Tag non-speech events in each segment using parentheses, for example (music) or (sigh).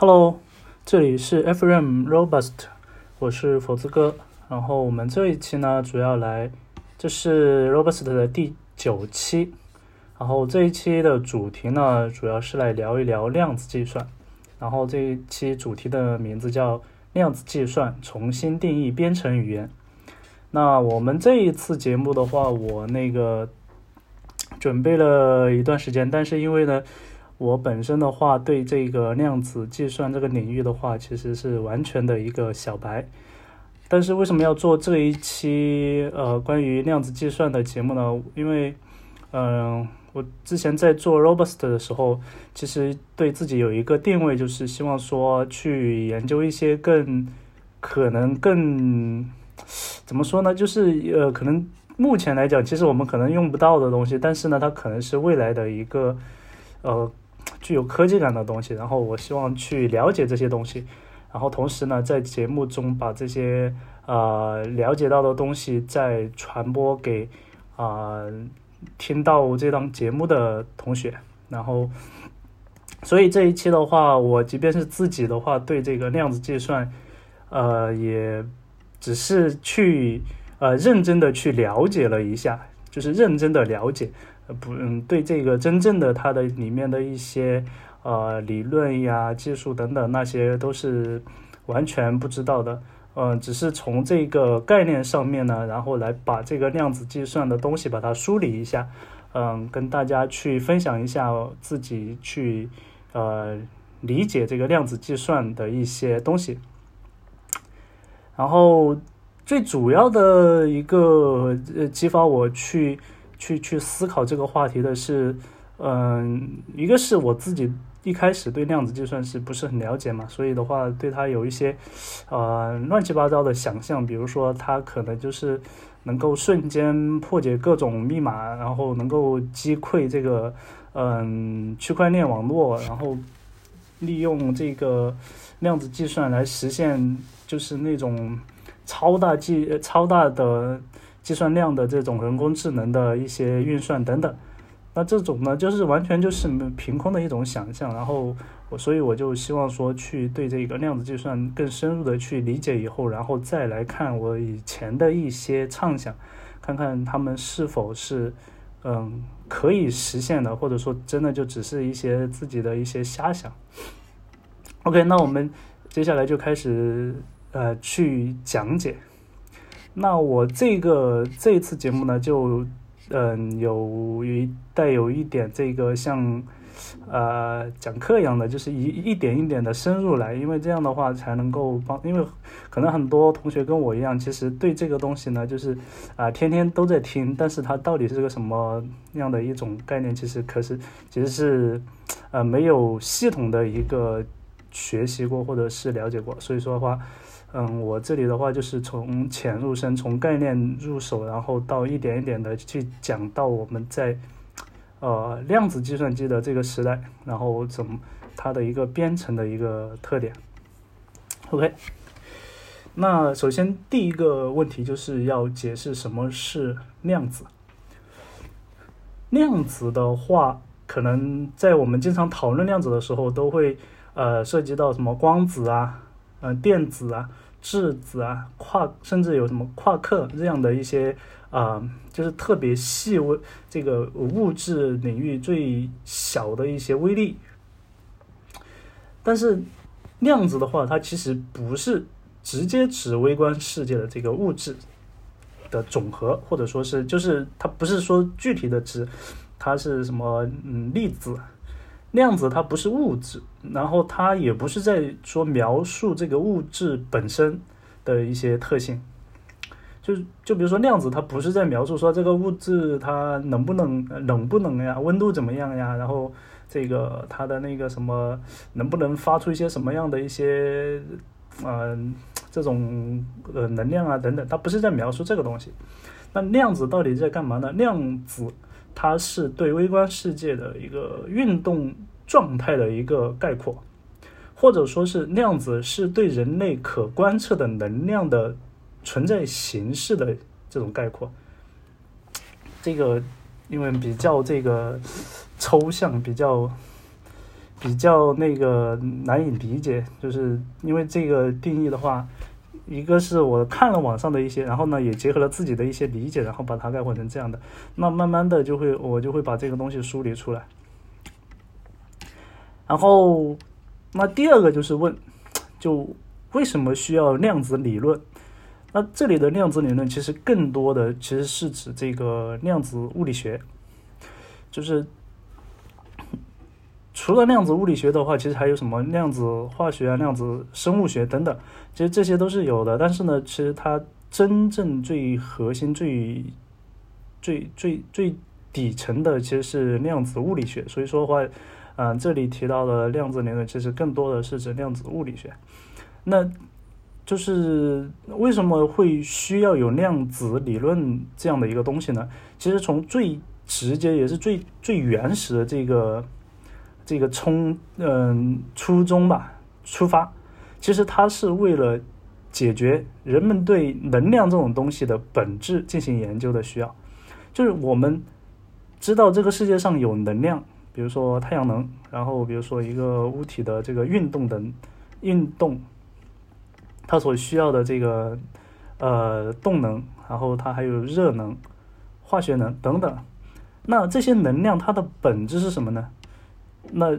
Hello，这里是 FM Robust，我是佛子哥。然后我们这一期呢，主要来，这是 Robust 的第九期。然后这一期的主题呢，主要是来聊一聊量子计算。然后这一期主题的名字叫“量子计算重新定义编程语言”。那我们这一次节目的话，我那个准备了一段时间，但是因为呢。我本身的话，对这个量子计算这个领域的话，其实是完全的一个小白。但是为什么要做这一期呃关于量子计算的节目呢？因为，嗯，我之前在做 Robust 的时候，其实对自己有一个定位，就是希望说去研究一些更可能更怎么说呢？就是呃，可能目前来讲，其实我们可能用不到的东西，但是呢，它可能是未来的一个呃。具有科技感的东西，然后我希望去了解这些东西，然后同时呢，在节目中把这些呃了解到的东西再传播给啊听到这档节目的同学，然后，所以这一期的话，我即便是自己的话，对这个量子计算，呃，也只是去呃认真的去了解了一下，就是认真的了解。不，嗯，对这个真正的它的里面的一些呃理论呀、技术等等那些都是完全不知道的，嗯，只是从这个概念上面呢，然后来把这个量子计算的东西把它梳理一下，嗯，跟大家去分享一下自己去呃理解这个量子计算的一些东西，然后最主要的一个呃激发我去。去去思考这个话题的是，嗯，一个是我自己一开始对量子计算是不是很了解嘛，所以的话对它有一些，呃，乱七八糟的想象，比如说它可能就是能够瞬间破解各种密码，然后能够击溃这个，嗯，区块链网络，然后利用这个量子计算来实现就是那种超大计超大的。计算量的这种人工智能的一些运算等等，那这种呢，就是完全就是凭空的一种想象。然后我，所以我就希望说，去对这个量子计算更深入的去理解以后，然后再来看我以前的一些畅想，看看他们是否是嗯可以实现的，或者说真的就只是一些自己的一些瞎想。OK，那我们接下来就开始呃去讲解。那我这个这一次节目呢，就嗯有一带有一点这个像呃讲课一样的，就是一一点一点的深入来，因为这样的话才能够帮，因为可能很多同学跟我一样，其实对这个东西呢，就是啊天天都在听，但是它到底是个什么样的一种概念，其实可是其实是呃没有系统的一个学习过或者是了解过，所以说的话。嗯，我这里的话就是从浅入深，从概念入手，然后到一点一点的去讲到我们在呃量子计算机的这个时代，然后怎么它的一个编程的一个特点。OK，那首先第一个问题就是要解释什么是量子。量子的话，可能在我们经常讨论量子的时候，都会呃涉及到什么光子啊。呃，电子啊，质子啊，夸甚至有什么夸克这样的一些啊，就是特别细微这个物质领域最小的一些微粒。但是量子的话，它其实不是直接指微观世界的这个物质的总和，或者说是就是它不是说具体的指它是什么嗯粒子。量子它不是物质，然后它也不是在说描述这个物质本身的一些特性，就就比如说量子它不是在描述说这个物质它能不能冷不冷呀，温度怎么样呀，然后这个它的那个什么能不能发出一些什么样的一些嗯这种呃能量啊等等，它不是在描述这个东西。那量子到底在干嘛呢？量子。它是对微观世界的一个运动状态的一个概括，或者说是量子是对人类可观测的能量的存在形式的这种概括。这个因为比较这个抽象，比较比较那个难以理解，就是因为这个定义的话，一个是我看了网上的一些，然后呢也结合了自己的一些理解，然后把它概括成这样的，那慢慢的就会我就会把这个东西梳理出来。然后，那第二个就是问，就为什么需要量子理论？那这里的量子理论其实更多的其实是指这个量子物理学，就是。除了量子物理学的话，其实还有什么量子化学啊、量子生物学等等，其实这些都是有的。但是呢，其实它真正最核心、最最最最底层的其实是量子物理学。所以说的话，嗯，这里提到的量子理论，其实更多的是指量子物理学。那就是为什么会需要有量子理论这样的一个东西呢？其实从最直接也是最最原始的这个。这个冲嗯初衷吧，出发，其实它是为了解决人们对能量这种东西的本质进行研究的需要。就是我们知道这个世界上有能量，比如说太阳能，然后比如说一个物体的这个运动的运动，它所需要的这个呃动能，然后它还有热能、化学能等等。那这些能量它的本质是什么呢？那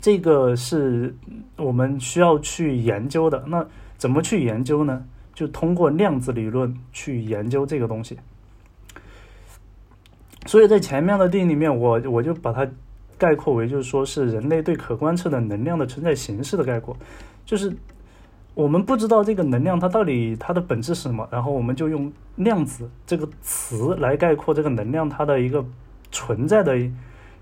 这个是我们需要去研究的。那怎么去研究呢？就通过量子理论去研究这个东西。所以在前面的定义里面，我我就把它概括为，就是说是人类对可观测的能量的存在形式的概括。就是我们不知道这个能量它到底它的本质是什么，然后我们就用量子这个词来概括这个能量它的一个存在的。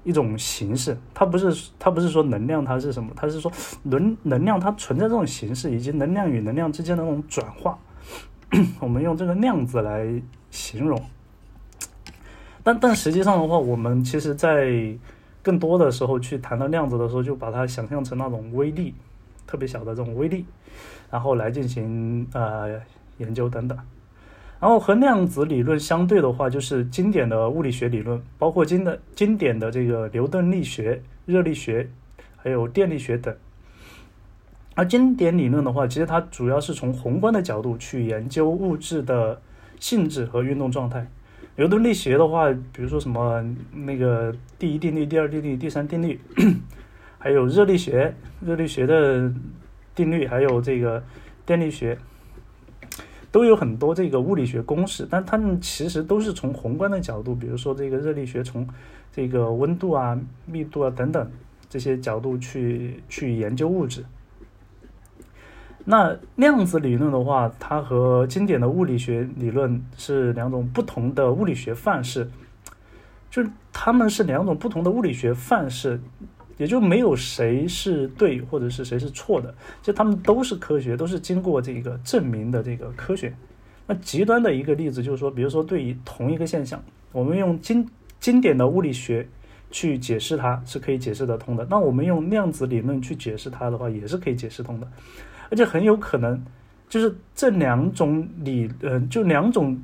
一种形式，它不是它不是说能量它是什么，它是说能能量它存在这种形式，以及能量与能量之间的那种转化，(coughs) 我们用这个量子来形容。但但实际上的话，我们其实在更多的时候去谈到量子的时候，就把它想象成那种微粒，特别小的这种微粒，然后来进行呃研究等等。然后和量子理论相对的话，就是经典的物理学理论，包括经的经典的这个牛顿力学、热力学，还有电力学等。而经典理论的话，其实它主要是从宏观的角度去研究物质的性质和运动状态。牛顿力学的话，比如说什么那个第一定律、第二定律、第三定律，还有热力学、热力学的定律，还有这个电力学。都有很多这个物理学公式，但它们其实都是从宏观的角度，比如说这个热力学从这个温度啊、密度啊等等这些角度去去研究物质。那量子理论的话，它和经典的物理学理论是两种不同的物理学范式，就是它们是两种不同的物理学范式。也就没有谁是对或者是谁是错的，就他们都是科学，都是经过这个证明的这个科学。那极端的一个例子就是说，比如说对于同一个现象，我们用经经典的物理学去解释它是可以解释得通的，那我们用量子理论去解释它的话也是可以解释通的，而且很有可能就是这两种理，嗯，就两种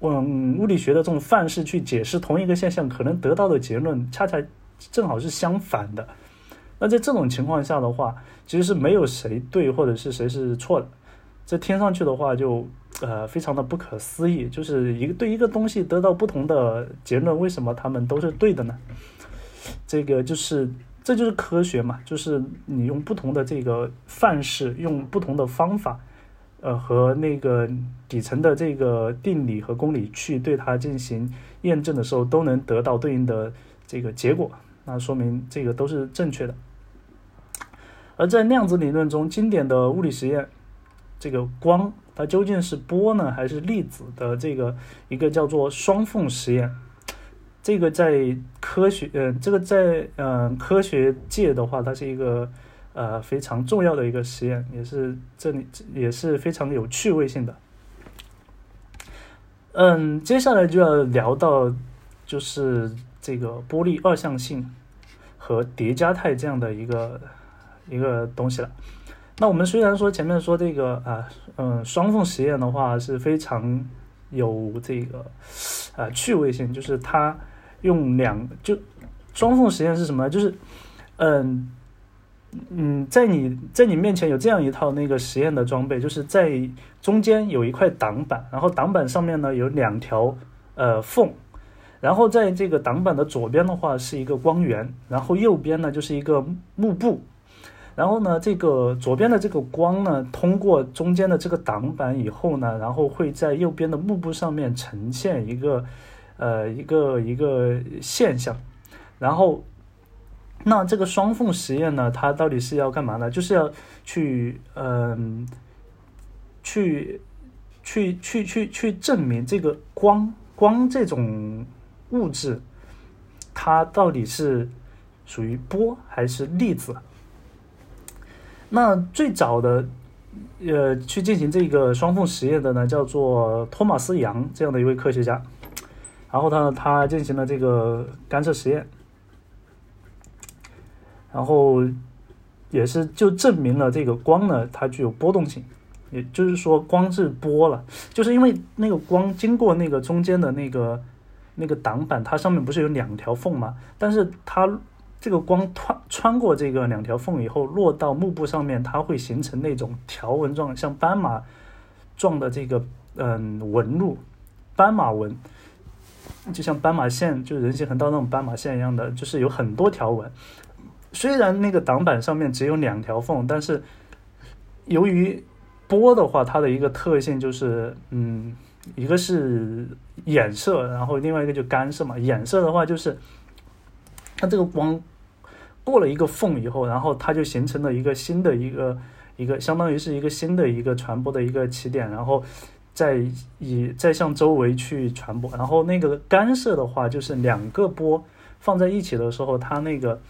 嗯物理学的这种范式去解释同一个现象，可能得到的结论恰恰。正好是相反的，那在这种情况下的话，其实是没有谁对或者是谁是错的，这听上去的话就呃非常的不可思议，就是一个对一个东西得到不同的结论，为什么他们都是对的呢？这个就是这就是科学嘛，就是你用不同的这个范式，用不同的方法，呃和那个底层的这个定理和公理去对它进行验证的时候，都能得到对应的这个结果。那说明这个都是正确的。而在量子理论中，经典的物理实验，这个光它究竟是波呢，还是粒子的这个一个叫做双缝实验，这个在科学，呃，这个在嗯科学界的话，它是一个呃非常重要的一个实验，也是这里也是非常有趣味性的。嗯，接下来就要聊到就是。这个波粒二象性和叠加态这样的一个一个东西了。那我们虽然说前面说这个啊，嗯，双缝实验的话是非常有这个啊趣味性，就是它用两就双缝实验是什么呢？就是，嗯嗯，在你在你面前有这样一套那个实验的装备，就是在中间有一块挡板，然后挡板上面呢有两条呃缝，然后在这个挡板的左边的话是一个光源，然后右边呢就是一个幕布。然后呢，这个左边的这个光呢，通过中间的这个挡板以后呢，然后会在右边的幕布上面呈现一个，呃，一个一个现象。然后，那这个双缝实验呢，它到底是要干嘛呢？就是要去，嗯，去，去，去，去，去证明这个光光这种物质，它到底是属于波还是粒子？那最早的，呃，去进行这个双缝实验的呢，叫做托马斯杨这样的一位科学家，然后他他进行了这个干涉实验，然后也是就证明了这个光呢，它具有波动性，也就是说光是波了，就是因为那个光经过那个中间的那个那个挡板，它上面不是有两条缝吗？但是它。这个光穿穿过这个两条缝以后，落到幕布上面，它会形成那种条纹状，像斑马状的这个嗯纹路，斑马纹，就像斑马线，就人行横道那种斑马线一样的，就是有很多条纹。虽然那个挡板上面只有两条缝，但是由于波的话，它的一个特性就是，嗯，一个是衍射，然后另外一个就干涉嘛。衍射的话就是，它这个光。过了一个缝以后，然后它就形成了一个新的一个一个，相当于是一个新的一个传播的一个起点，然后再以再向周围去传播。然后那个干涉的话，就是两个波放在一起的时候，它那个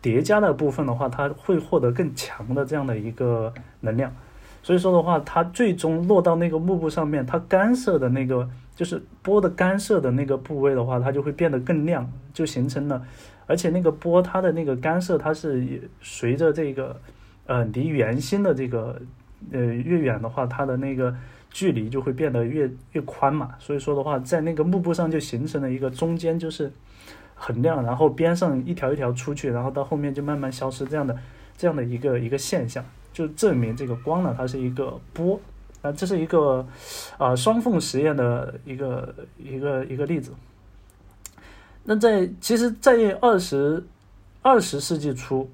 叠加的部分的话，它会获得更强的这样的一个能量。所以说的话，它最终落到那个幕布上面，它干涉的那个就是波的干涉的那个部位的话，它就会变得更亮，就形成了。而且那个波，它的那个干涉，它是随着这个，呃，离圆心的这个，呃，越远的话，它的那个距离就会变得越越宽嘛。所以说的话，在那个幕布上就形成了一个中间就是很亮，然后边上一条一条出去，然后到后面就慢慢消失这样的这样的一个一个现象，就证明这个光呢，它是一个波。啊，这是一个啊双缝实验的一个一个一个例子。那在其实，在二十二十世纪初，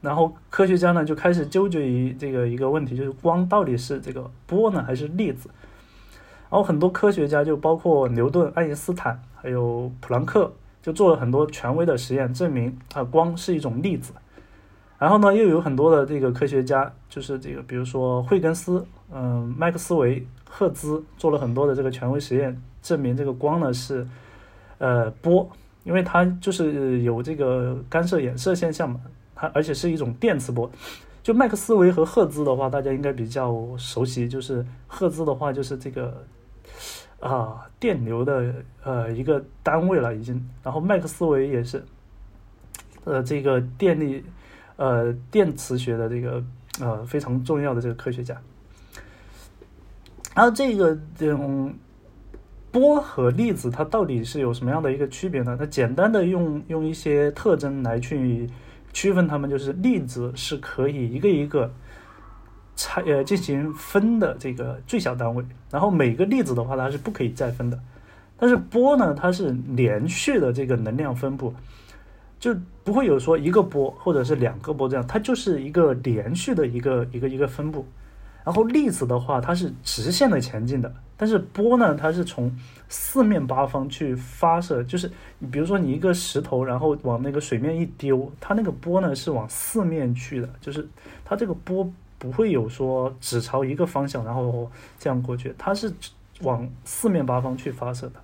然后科学家呢就开始纠结于这个一个问题，就是光到底是这个波呢还是粒子？然后很多科学家就包括牛顿、爱因斯坦还有普朗克，就做了很多权威的实验，证明啊光是一种粒子。然后呢，又有很多的这个科学家，就是这个比如说惠更斯、嗯麦克斯韦、赫兹，做了很多的这个权威实验，证明这个光呢是呃波。因为它就是有这个干涉衍射现象嘛，它而且是一种电磁波。就麦克斯韦和赫兹的话，大家应该比较熟悉。就是赫兹的话，就是这个啊电流的呃一个单位了已经。然后麦克斯韦也是，呃这个电力呃电磁学的这个呃非常重要的这个科学家。然后这个这种。波和粒子它到底是有什么样的一个区别呢？那简单的用用一些特征来去区分它们，就是粒子是可以一个一个拆呃进行分的这个最小单位，然后每个粒子的话它是不可以再分的。但是波呢，它是连续的这个能量分布，就不会有说一个波或者是两个波这样，它就是一个连续的一个一个一个分布。然后粒子的话，它是直线的前进的。但是波呢，它是从四面八方去发射，就是你比如说你一个石头，然后往那个水面一丢，它那个波呢是往四面去的，就是它这个波不会有说只朝一个方向，然后这样过去，它是往四面八方去发射的。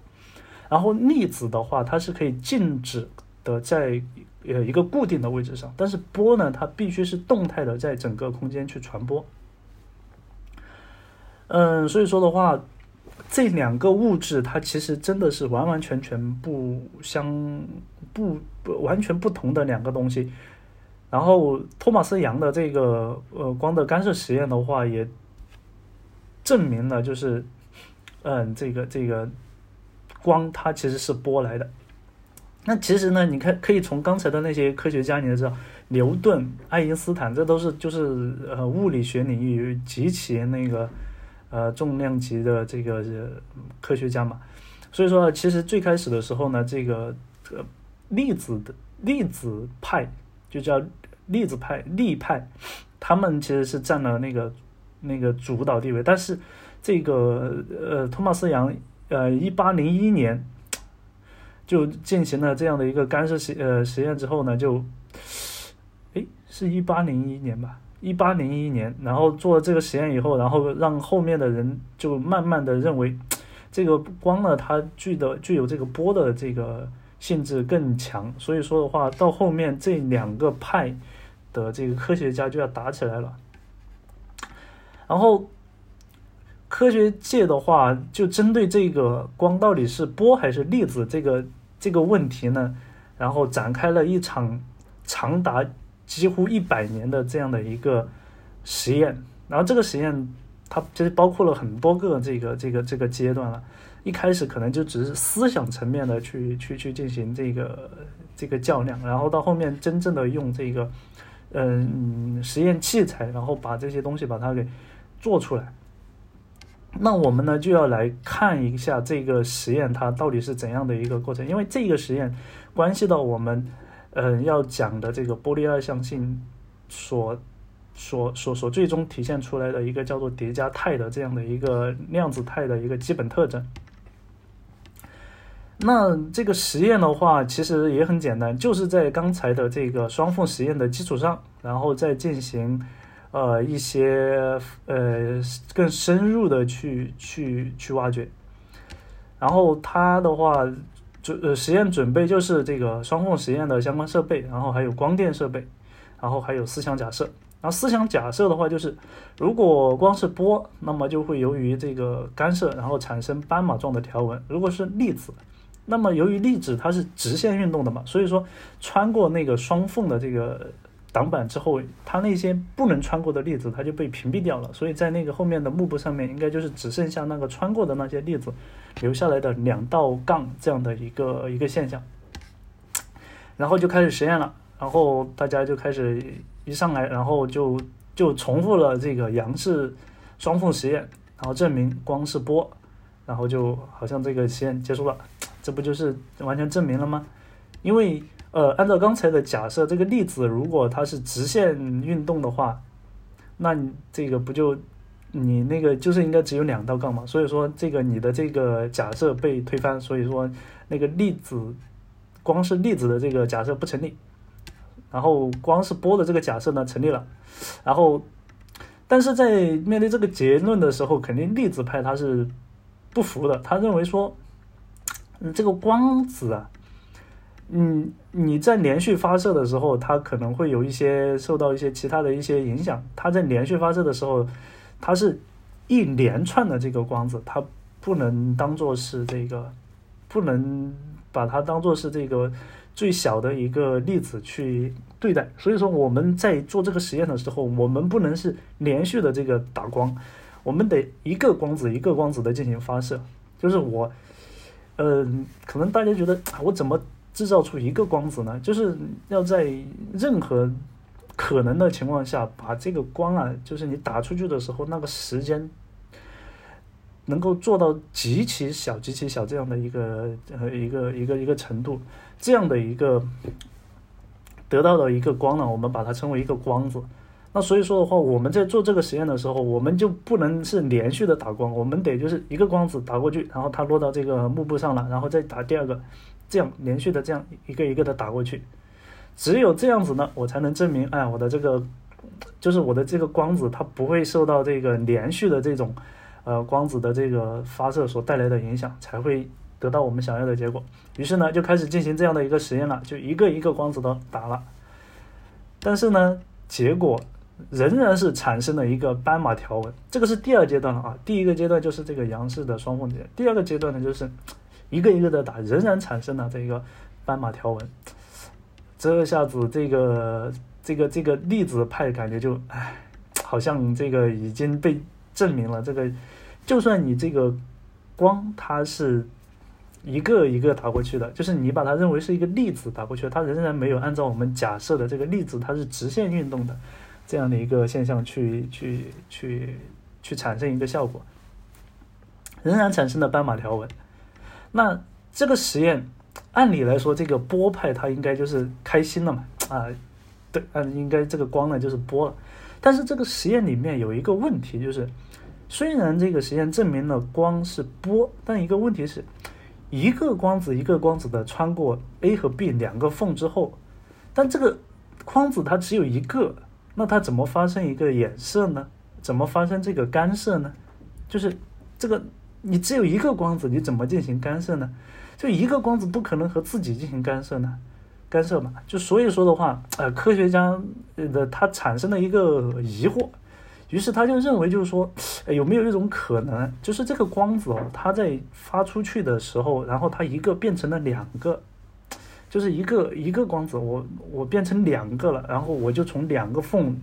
然后粒子的话，它是可以静止的在呃一个固定的位置上，但是波呢，它必须是动态的，在整个空间去传播。嗯，所以说的话。这两个物质，它其实真的是完完全全不相不不完全不同的两个东西。然后托马斯杨的这个呃光的干涉实验的话，也证明了就是，嗯，这个这个光它其实是波来的。那其实呢，你看可以从刚才的那些科学家，你知道牛顿、爱因斯坦，这都是就是呃物理学领域极其那个呃重量级的这个科学家嘛。所以说，其实最开始的时候呢，这个呃粒子的粒子派就叫粒子派力派，他们其实是占了那个那个主导地位。但是这个呃托马斯杨呃一八零一年。就进行了这样的一个干涉实呃实验之后呢，就，诶，是一八零一年吧，一八零一年，然后做了这个实验以后，然后让后面的人就慢慢的认为，这个光呢，它具的具有这个波的这个性质更强，所以说的话，到后面这两个派的这个科学家就要打起来了，然后。科学界的话，就针对这个光到底是波还是粒子这个这个问题呢，然后展开了一场长达几乎一百年的这样的一个实验。然后这个实验它其实包括了很多个这个这个这个阶段了。一开始可能就只是思想层面的去去去进行这个这个较量，然后到后面真正的用这个嗯实验器材，然后把这些东西把它给做出来。那我们呢就要来看一下这个实验它到底是怎样的一个过程，因为这个实验关系到我们，嗯，要讲的这个波粒二象性所所所所最终体现出来的一个叫做叠加态的这样的一个量子态的一个基本特征。那这个实验的话，其实也很简单，就是在刚才的这个双缝实验的基础上，然后再进行。呃，一些呃更深入的去去去挖掘，然后它的话准呃实验准备就是这个双缝实验的相关设备，然后还有光电设备，然后还有思想假设。然后思想假设的话就是，如果光是波，那么就会由于这个干涉，然后产生斑马状的条纹；如果是粒子，那么由于粒子它是直线运动的嘛，所以说穿过那个双缝的这个。挡板之后，它那些不能穿过的粒子，它就被屏蔽掉了。所以在那个后面的幕布上面，应该就是只剩下那个穿过的那些粒子留下来的两道杠这样的一个一个现象。然后就开始实验了，然后大家就开始一上来，然后就就重复了这个杨氏双缝实验，然后证明光是波，然后就好像这个实验结束了，这不就是完全证明了吗？因为。呃，按照刚才的假设，这个粒子如果它是直线运动的话，那你这个不就你那个就是应该只有两道杠嘛？所以说这个你的这个假设被推翻，所以说那个粒子光是粒子的这个假设不成立，然后光是波的这个假设呢成立了，然后但是在面对这个结论的时候，肯定粒子派他是不服的，他认为说，这个光子啊。嗯，你在连续发射的时候，它可能会有一些受到一些其他的一些影响。它在连续发射的时候，它是一连串的这个光子，它不能当做是这个，不能把它当做是这个最小的一个粒子去对待。所以说，我们在做这个实验的时候，我们不能是连续的这个打光，我们得一个光子一个光子的进行发射。就是我，呃，可能大家觉得我怎么？制造出一个光子呢，就是要在任何可能的情况下，把这个光啊，就是你打出去的时候，那个时间能够做到极其小、极其小这样的一个呃一个一个一个程度，这样的一个得到的一个光呢，我们把它称为一个光子。那所以说的话，我们在做这个实验的时候，我们就不能是连续的打光，我们得就是一个光子打过去，然后它落到这个幕布上了，然后再打第二个。这样连续的这样一个一个的打过去，只有这样子呢，我才能证明，哎，我的这个就是我的这个光子，它不会受到这个连续的这种呃光子的这个发射所带来的影响，才会得到我们想要的结果。于是呢，就开始进行这样的一个实验了，就一个一个光子都打了，但是呢，结果仍然是产生了一个斑马条纹。这个是第二阶段了啊，第一个阶段就是这个杨氏的双缝结，第二个阶段呢就是。一个一个的打，仍然产生了这个斑马条纹。这下子，这个这个这个粒子派感觉就，唉，好像这个已经被证明了。这个，就算你这个光它是一个一个打过去的，就是你把它认为是一个粒子打过去，它仍然没有按照我们假设的这个粒子它是直线运动的这样的一个现象去去去去产生一个效果，仍然产生了斑马条纹。那这个实验按理来说，这个波派它应该就是开心了嘛？啊，对，按应该这个光呢就是波了。但是这个实验里面有一个问题，就是虽然这个实验证明了光是波，但一个问题是。一个光子一个光子的穿过 A 和 B 两个缝之后，但这个光子它只有一个，那它怎么发生一个衍射呢？怎么发生这个干涉呢？就是这个你只有一个光子，你怎么进行干涉呢？就一个光子不可能和自己进行干涉呢？干涉嘛，就所以说的话，呃，科学家的他产生了一个疑惑。于是他就认为，就是说，有没有一种可能，就是这个光子哦，它在发出去的时候，然后它一个变成了两个，就是一个一个光子，我我变成两个了，然后我就从两个缝，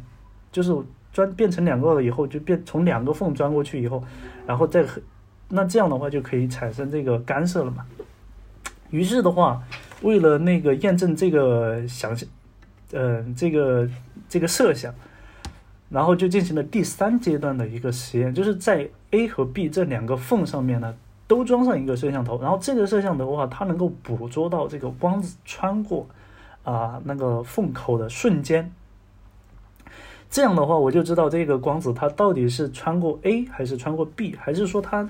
就是钻变成两个了以后，就变从两个缝钻过去以后，然后再那这样的话就可以产生这个干涉了嘛。于是的话，为了那个验证这个想象，呃，这个这个设想。然后就进行了第三阶段的一个实验，就是在 A 和 B 这两个缝上面呢，都装上一个摄像头，然后这个摄像头的话，它能够捕捉到这个光子穿过啊那个缝口的瞬间。这样的话，我就知道这个光子它到底是穿过 A 还是穿过 B，还是说它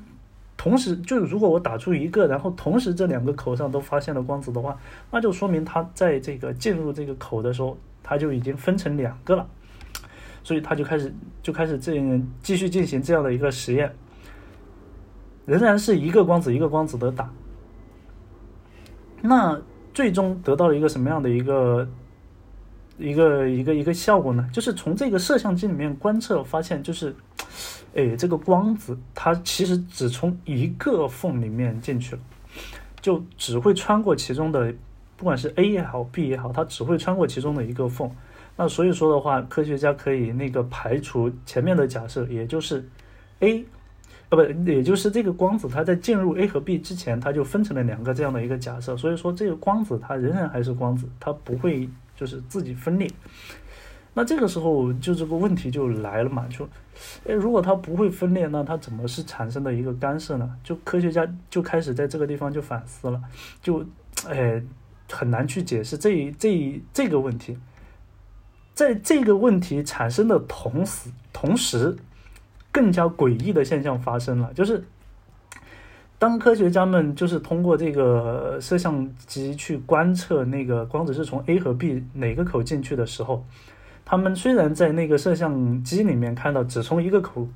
同时就是如果我打出一个，然后同时这两个口上都发现了光子的话，那就说明它在这个进入这个口的时候，它就已经分成两个了。所以他就开始就开始这样继续进行这样的一个实验，仍然是一个光子一个光子的打，那最终得到了一个什么样的一个一个一个一个效果呢？就是从这个摄像机里面观测发现，就是，哎，这个光子它其实只从一个缝里面进去了，就只会穿过其中的，不管是 A 也好 B 也好，它只会穿过其中的一个缝。那所以说的话，科学家可以那个排除前面的假设，也就是 A，呃不，也就是这个光子它在进入 A 和 B 之前，它就分成了两个这样的一个假设。所以说这个光子它仍然还是光子，它不会就是自己分裂。那这个时候就这个问题就来了嘛，就，哎，如果它不会分裂，那它怎么是产生的一个干涉呢？就科学家就开始在这个地方就反思了，就，哎，很难去解释这这这个问题。在这个问题产生的同时，同时，更加诡异的现象发生了，就是当科学家们就是通过这个摄像机去观测那个光子是从 A 和 B 哪个口进去的时候，他们虽然在那个摄像机里面看到只从一个口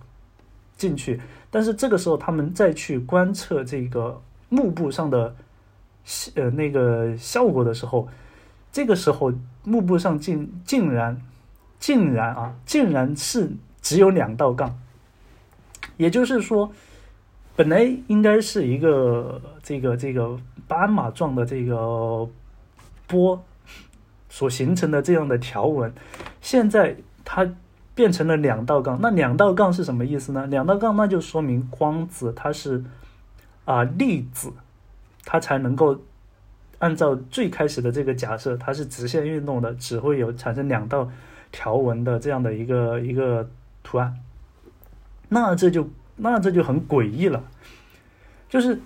进去，但是这个时候他们再去观测这个幕布上的呃那个效果的时候。这个时候，幕布上竟竟然，竟然啊，竟然是只有两道杠。也就是说，本来应该是一个这个这个斑马状的这个波所形成的这样的条纹，现在它变成了两道杠。那两道杠是什么意思呢？两道杠那就说明光子它是啊粒子，它才能够。按照最开始的这个假设，它是直线运动的，只会有产生两道条纹的这样的一个一个图案。那这就那这就很诡异了。就是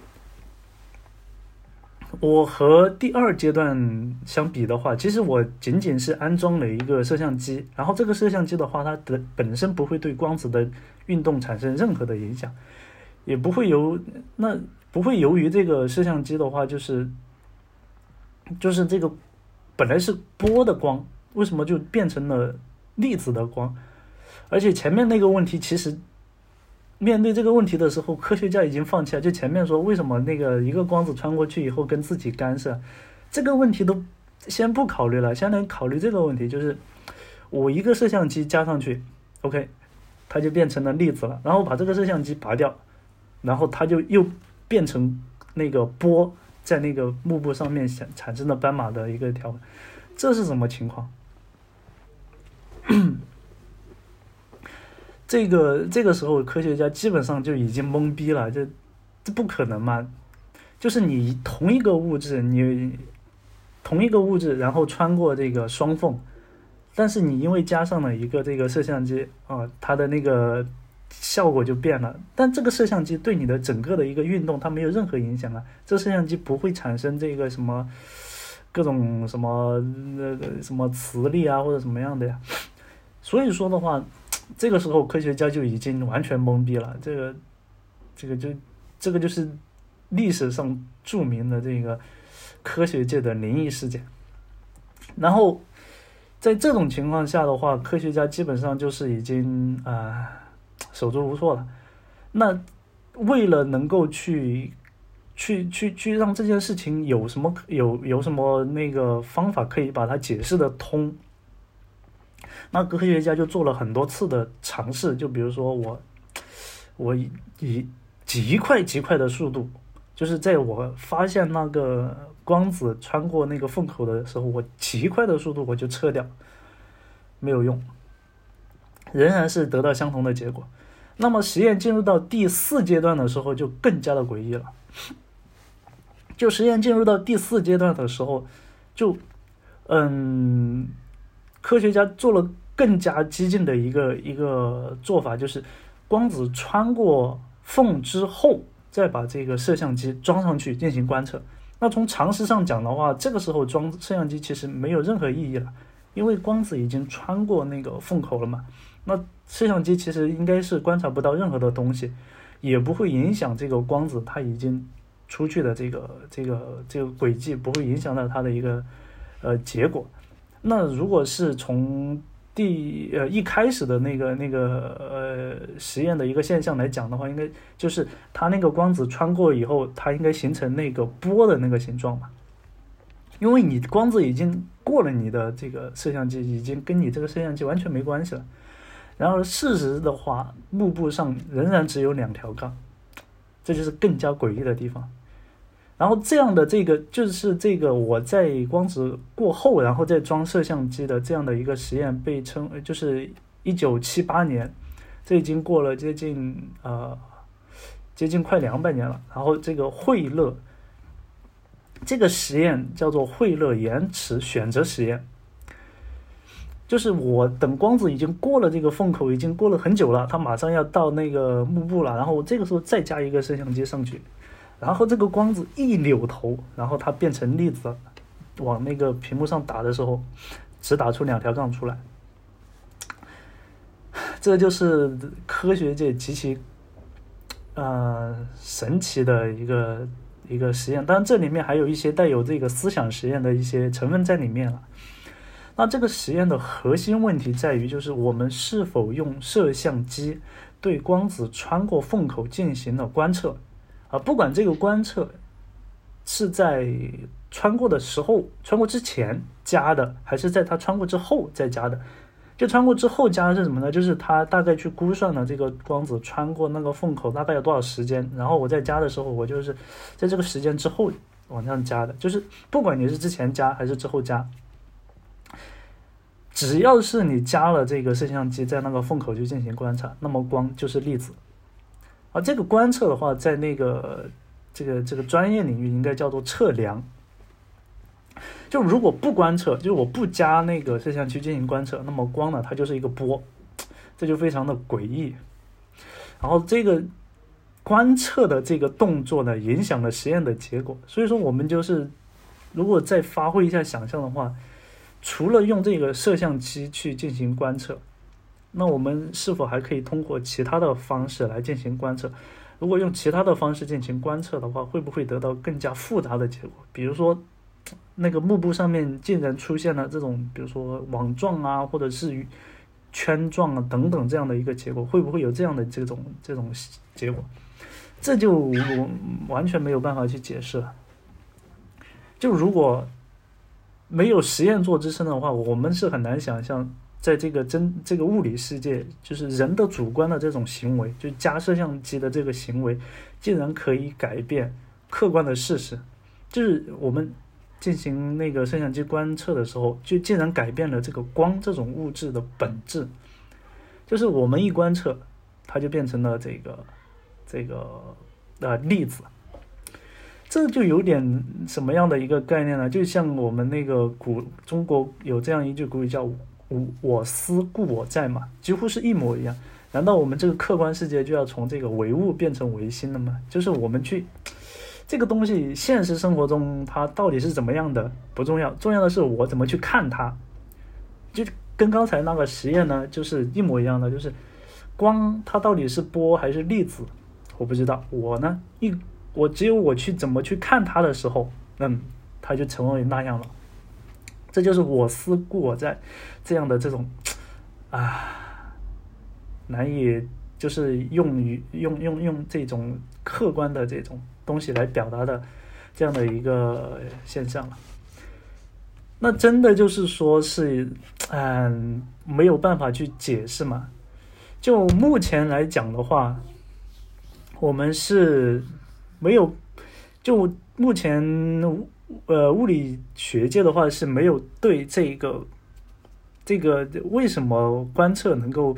我和第二阶段相比的话，其实我仅仅是安装了一个摄像机，然后这个摄像机的话，它的本身不会对光子的运动产生任何的影响，也不会由那不会由于这个摄像机的话，就是。就是这个本来是波的光，为什么就变成了粒子的光？而且前面那个问题，其实面对这个问题的时候，科学家已经放弃了。就前面说为什么那个一个光子穿过去以后跟自己干涉，这个问题都先不考虑了，先来考虑这个问题，就是我一个摄像机加上去，OK，它就变成了粒子了。然后把这个摄像机拔掉，然后它就又变成那个波。在那个幕布上面产产生的斑马的一个条纹，这是什么情况？这个这个时候科学家基本上就已经懵逼了，这这不可能嘛？就是你同一个物质，你同一个物质，然后穿过这个双缝，但是你因为加上了一个这个摄像机啊，它的那个效果就变了。但这个摄像机对你的整个的一个运动，它没有任何影响啊。这摄像机不会产生这个什么各种什么那个什么磁力啊或者什么样的呀。所以说的话，这个时候科学家就已经完全懵逼了。这个这个就这个就是。历史上著名的这个科学界的灵异事件，然后在这种情况下的话，科学家基本上就是已经啊手足无措了。那为了能够去去去去让这件事情有什么有有什么那个方法可以把它解释的通，那科学家就做了很多次的尝试。就比如说我我以极快极快的速度。就是在我发现那个光子穿过那个缝口的时候，我极快的速度我就撤掉，没有用，仍然是得到相同的结果。那么实验进入到第四阶段的时候，就更加的诡异了。就实验进入到第四阶段的时候，就嗯，科学家做了更加激进的一个一个做法，就是光子穿过缝之后。再把这个摄像机装上去进行观测。那从常识上讲的话，这个时候装摄像机其实没有任何意义了，因为光子已经穿过那个缝口了嘛。那摄像机其实应该是观察不到任何的东西，也不会影响这个光子它已经出去的这个这个这个轨迹，不会影响到它的一个呃结果。那如果是从第呃一开始的那个那个呃实验的一个现象来讲的话，应该就是它那个光子穿过以后，它应该形成那个波的那个形状嘛。因为你光子已经过了你的这个摄像机，已经跟你这个摄像机完全没关系了。然而事实的话，幕布上仍然只有两条杠，这就是更加诡异的地方。然后这样的这个就是这个我在光子过后，然后再装摄像机的这样的一个实验，被称就是一九七八年，这已经过了接近呃接近快两百年了。然后这个惠勒这个实验叫做惠勒延迟选择实验，就是我等光子已经过了这个缝口，已经过了很久了，它马上要到那个幕布了，然后我这个时候再加一个摄像机上去。然后这个光子一扭头，然后它变成粒子，往那个屏幕上打的时候，只打出两条杠出来。(sighs) 这就是科学界极其，呃，神奇的一个一个实验。当然，这里面还有一些带有这个思想实验的一些成分在里面了。那这个实验的核心问题在于，就是我们是否用摄像机对光子穿过缝口进行了观测。啊，不管这个观测是在穿过的时候、穿过之前加的，还是在它穿过之后再加的，就穿过之后加的是什么呢？就是它大概去估算了这个光子穿过那个缝口大概有多少时间，然后我在加的时候，我就是在这个时间之后往上加的。就是不管你是之前加还是之后加，只要是你加了这个摄像机在那个缝口去进行观察，那么光就是粒子。而这个观测的话，在那个这个这个专业领域应该叫做测量。就如果不观测，就是我不加那个摄像机进行观测，那么光呢，它就是一个波，这就非常的诡异。然后这个观测的这个动作呢，影响了实验的结果。所以说，我们就是如果再发挥一下想象的话，除了用这个摄像机去进行观测。那我们是否还可以通过其他的方式来进行观测？如果用其他的方式进行观测的话，会不会得到更加复杂的结果？比如说，那个幕布上面竟然出现了这种，比如说网状啊，或者是圈状啊等等这样的一个结果，会不会有这样的这种这种结果？这就我完全没有办法去解释了。就如果没有实验做支撑的话，我们是很难想象。在这个真这个物理世界，就是人的主观的这种行为，就加摄像机的这个行为，竟然可以改变客观的事实。就是我们进行那个摄像机观测的时候，就竟然改变了这个光这种物质的本质。就是我们一观测，它就变成了这个这个呃粒子。这就有点什么样的一个概念呢？就像我们那个古中国有这样一句古语叫“我我思故我在”嘛，几乎是一模一样。难道我们这个客观世界就要从这个唯物变成唯心了吗？就是我们去这个东西，现实生活中它到底是怎么样的不重要，重要的是我怎么去看它。就跟刚才那个实验呢，就是一模一样的，就是光它到底是波还是粒子，我不知道。我呢，一我只有我去怎么去看它的时候，嗯，它就成为那样了。这就是我思故我在这样的这种啊。难以就是用于用用用这种客观的这种东西来表达的这样的一个现象了。那真的就是说是嗯没有办法去解释嘛？就目前来讲的话，我们是没有就目前呃物理学界的话是没有对这个这个为什么观测能够。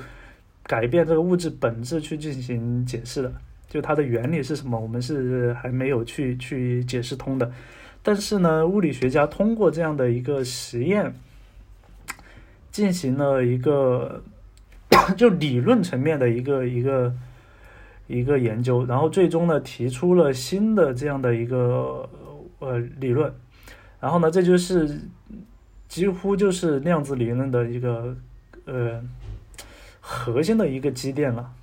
改变这个物质本质去进行解释的，就它的原理是什么，我们是还没有去去解释通的。但是呢，物理学家通过这样的一个实验，进行了一个就理论层面的一个一个一个研究，然后最终呢提出了新的这样的一个呃理论，然后呢，这就是几乎就是量子理论的一个呃。核心的一个积淀了。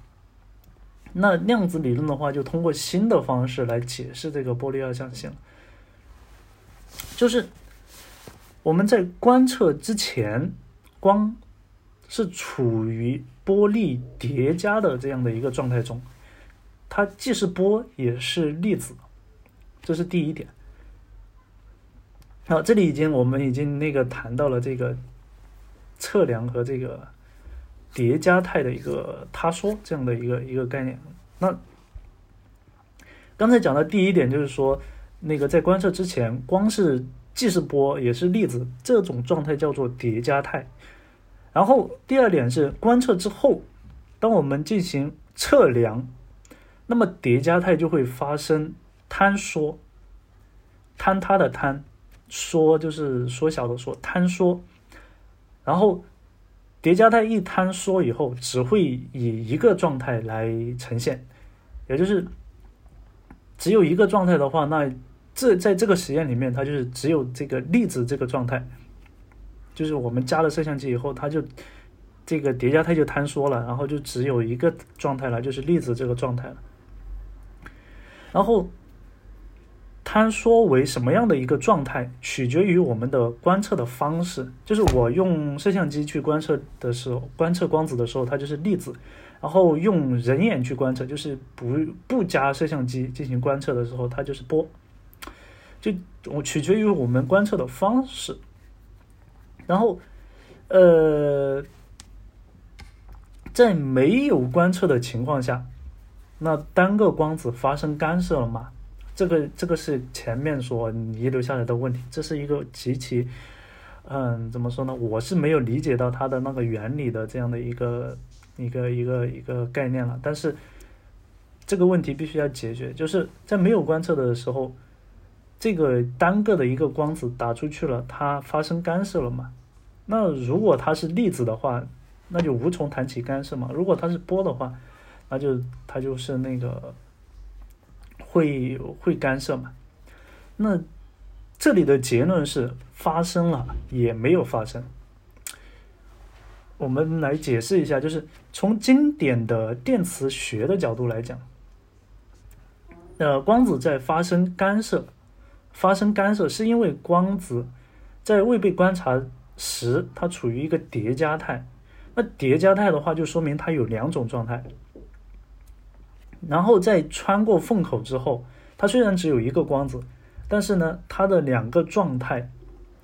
那量子理论的话，就通过新的方式来解释这个波粒二象性。就是我们在观测之前，光是处于波粒叠加的这样的一个状态中，它既是波也是粒子，这是第一点。好，这里已经我们已经那个谈到了这个测量和这个。叠加态的一个他说这样的一个一个概念。那刚才讲的第一点就是说，那个在观测之前，光是既是波也是粒子，这种状态叫做叠加态。然后第二点是观测之后，当我们进行测量，那么叠加态就会发生坍缩，坍塌的坍，缩就是缩小的缩，坍缩，然后。叠加态一坍缩以后，只会以一个状态来呈现，也就是只有一个状态的话，那这在这个实验里面，它就是只有这个粒子这个状态，就是我们加了摄像机以后，它就这个叠加态就坍缩了，然后就只有一个状态了，就是粒子这个状态了，然后。坍缩为什么样的一个状态，取决于我们的观测的方式。就是我用摄像机去观测的时候，观测光子的时候，它就是粒子；然后用人眼去观测，就是不不加摄像机进行观测的时候，它就是波。就我取决于我们观测的方式。然后，呃，在没有观测的情况下，那单个光子发生干涉了吗？这个这个是前面所遗留下来的问题，这是一个极其，嗯，怎么说呢？我是没有理解到它的那个原理的这样的一个一个一个一个概念了。但是这个问题必须要解决，就是在没有观测的时候，这个单个的一个光子打出去了，它发生干涉了嘛？那如果它是粒子的话，那就无从谈起干涉嘛。如果它是波的话，那就它就是那个。会会干涉嘛？那这里的结论是发生了也没有发生。我们来解释一下，就是从经典的电磁学的角度来讲，呃，光子在发生干涉，发生干涉是因为光子在未被观察时，它处于一个叠加态。那叠加态的话，就说明它有两种状态。然后在穿过缝口之后，它虽然只有一个光子，但是呢，它的两个状态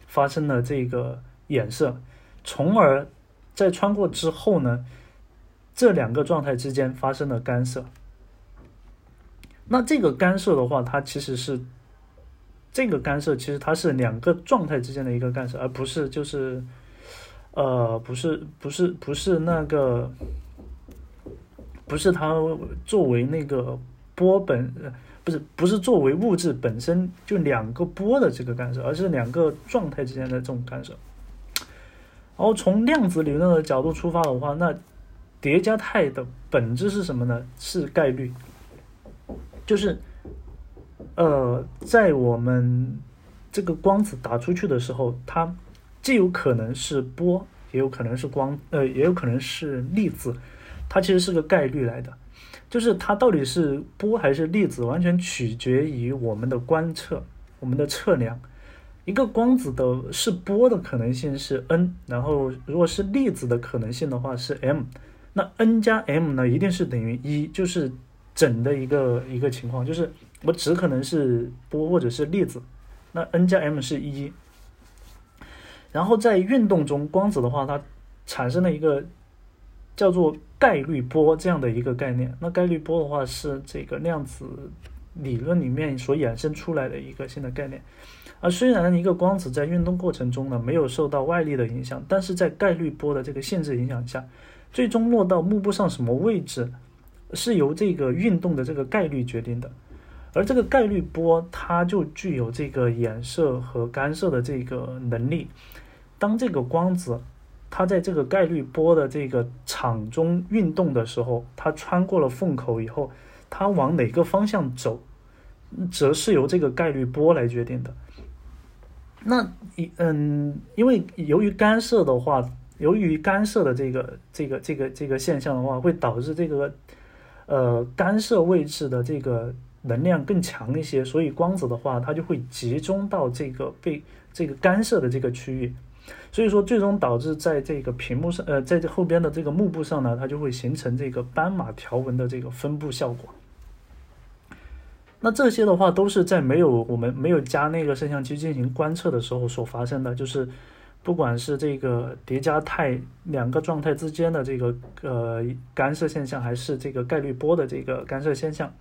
发生了这个衍射，从而在穿过之后呢，这两个状态之间发生了干涉。那这个干涉的话，它其实是这个干涉，其实它是两个状态之间的一个干涉，而不是就是呃，不是不是不是那个。不是它作为那个波本不是不是作为物质本身就两个波的这个干涉，而是两个状态之间的这种干涉。然后从量子理论的角度出发的话，那叠加态的本质是什么呢？是概率，就是呃，在我们这个光子打出去的时候，它既有可能是波，也有可能是光，呃，也有可能是粒子，它其实是个概率来的。就是它到底是波还是粒子，完全取决于我们的观测、我们的测量。一个光子的是波的可能性是 n，然后如果是粒子的可能性的话是 m，那 n 加 m 呢一定是等于一，就是整的一个一个情况，就是我只可能是波或者是粒子，那 n 加 m 是一。然后在运动中，光子的话它产生了一个。叫做概率波这样的一个概念，那概率波的话是这个量子理论里面所衍生出来的一个新的概念。而虽然一个光子在运动过程中呢没有受到外力的影响，但是在概率波的这个限制影响下，最终落到幕布上什么位置，是由这个运动的这个概率决定的。而这个概率波它就具有这个衍射和干涉的这个能力。当这个光子它在这个概率波的这个场中运动的时候，它穿过了缝口以后，它往哪个方向走，则是由这个概率波来决定的。那一嗯，因为由于干涉的话，由于干涉的这个这个这个这个现象的话，会导致这个呃干涉位置的这个能量更强一些，所以光子的话，它就会集中到这个被这个干涉的这个区域。所以说，最终导致在这个屏幕上，呃，在这后边的这个幕布上呢，它就会形成这个斑马条纹的这个分布效果。那这些的话，都是在没有我们没有加那个摄像机进行观测的时候所发生的。就是不管是这个叠加态两个状态之间的这个呃干涉现象，还是这个概率波的这个干涉现象，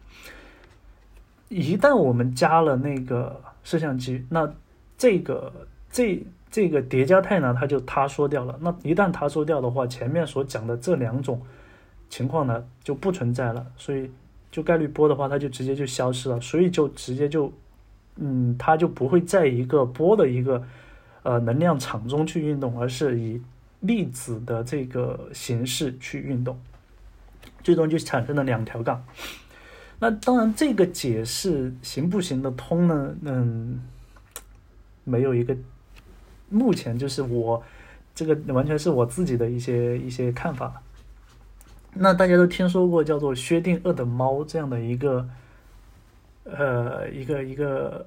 一旦我们加了那个摄像机，那这个这。这个叠加态呢，它就塌缩掉了。那一旦塌缩掉的话，前面所讲的这两种情况呢就不存在了。所以，就概率波的话，它就直接就消失了。所以就直接就，嗯，它就不会在一个波的一个呃能量场中去运动，而是以粒子的这个形式去运动，最终就产生了两条杠。那当然，这个解释行不行得通呢？嗯，没有一个。目前就是我，这个完全是我自己的一些一些看法。那大家都听说过叫做薛定谔的猫这样的一个，呃，一个一个，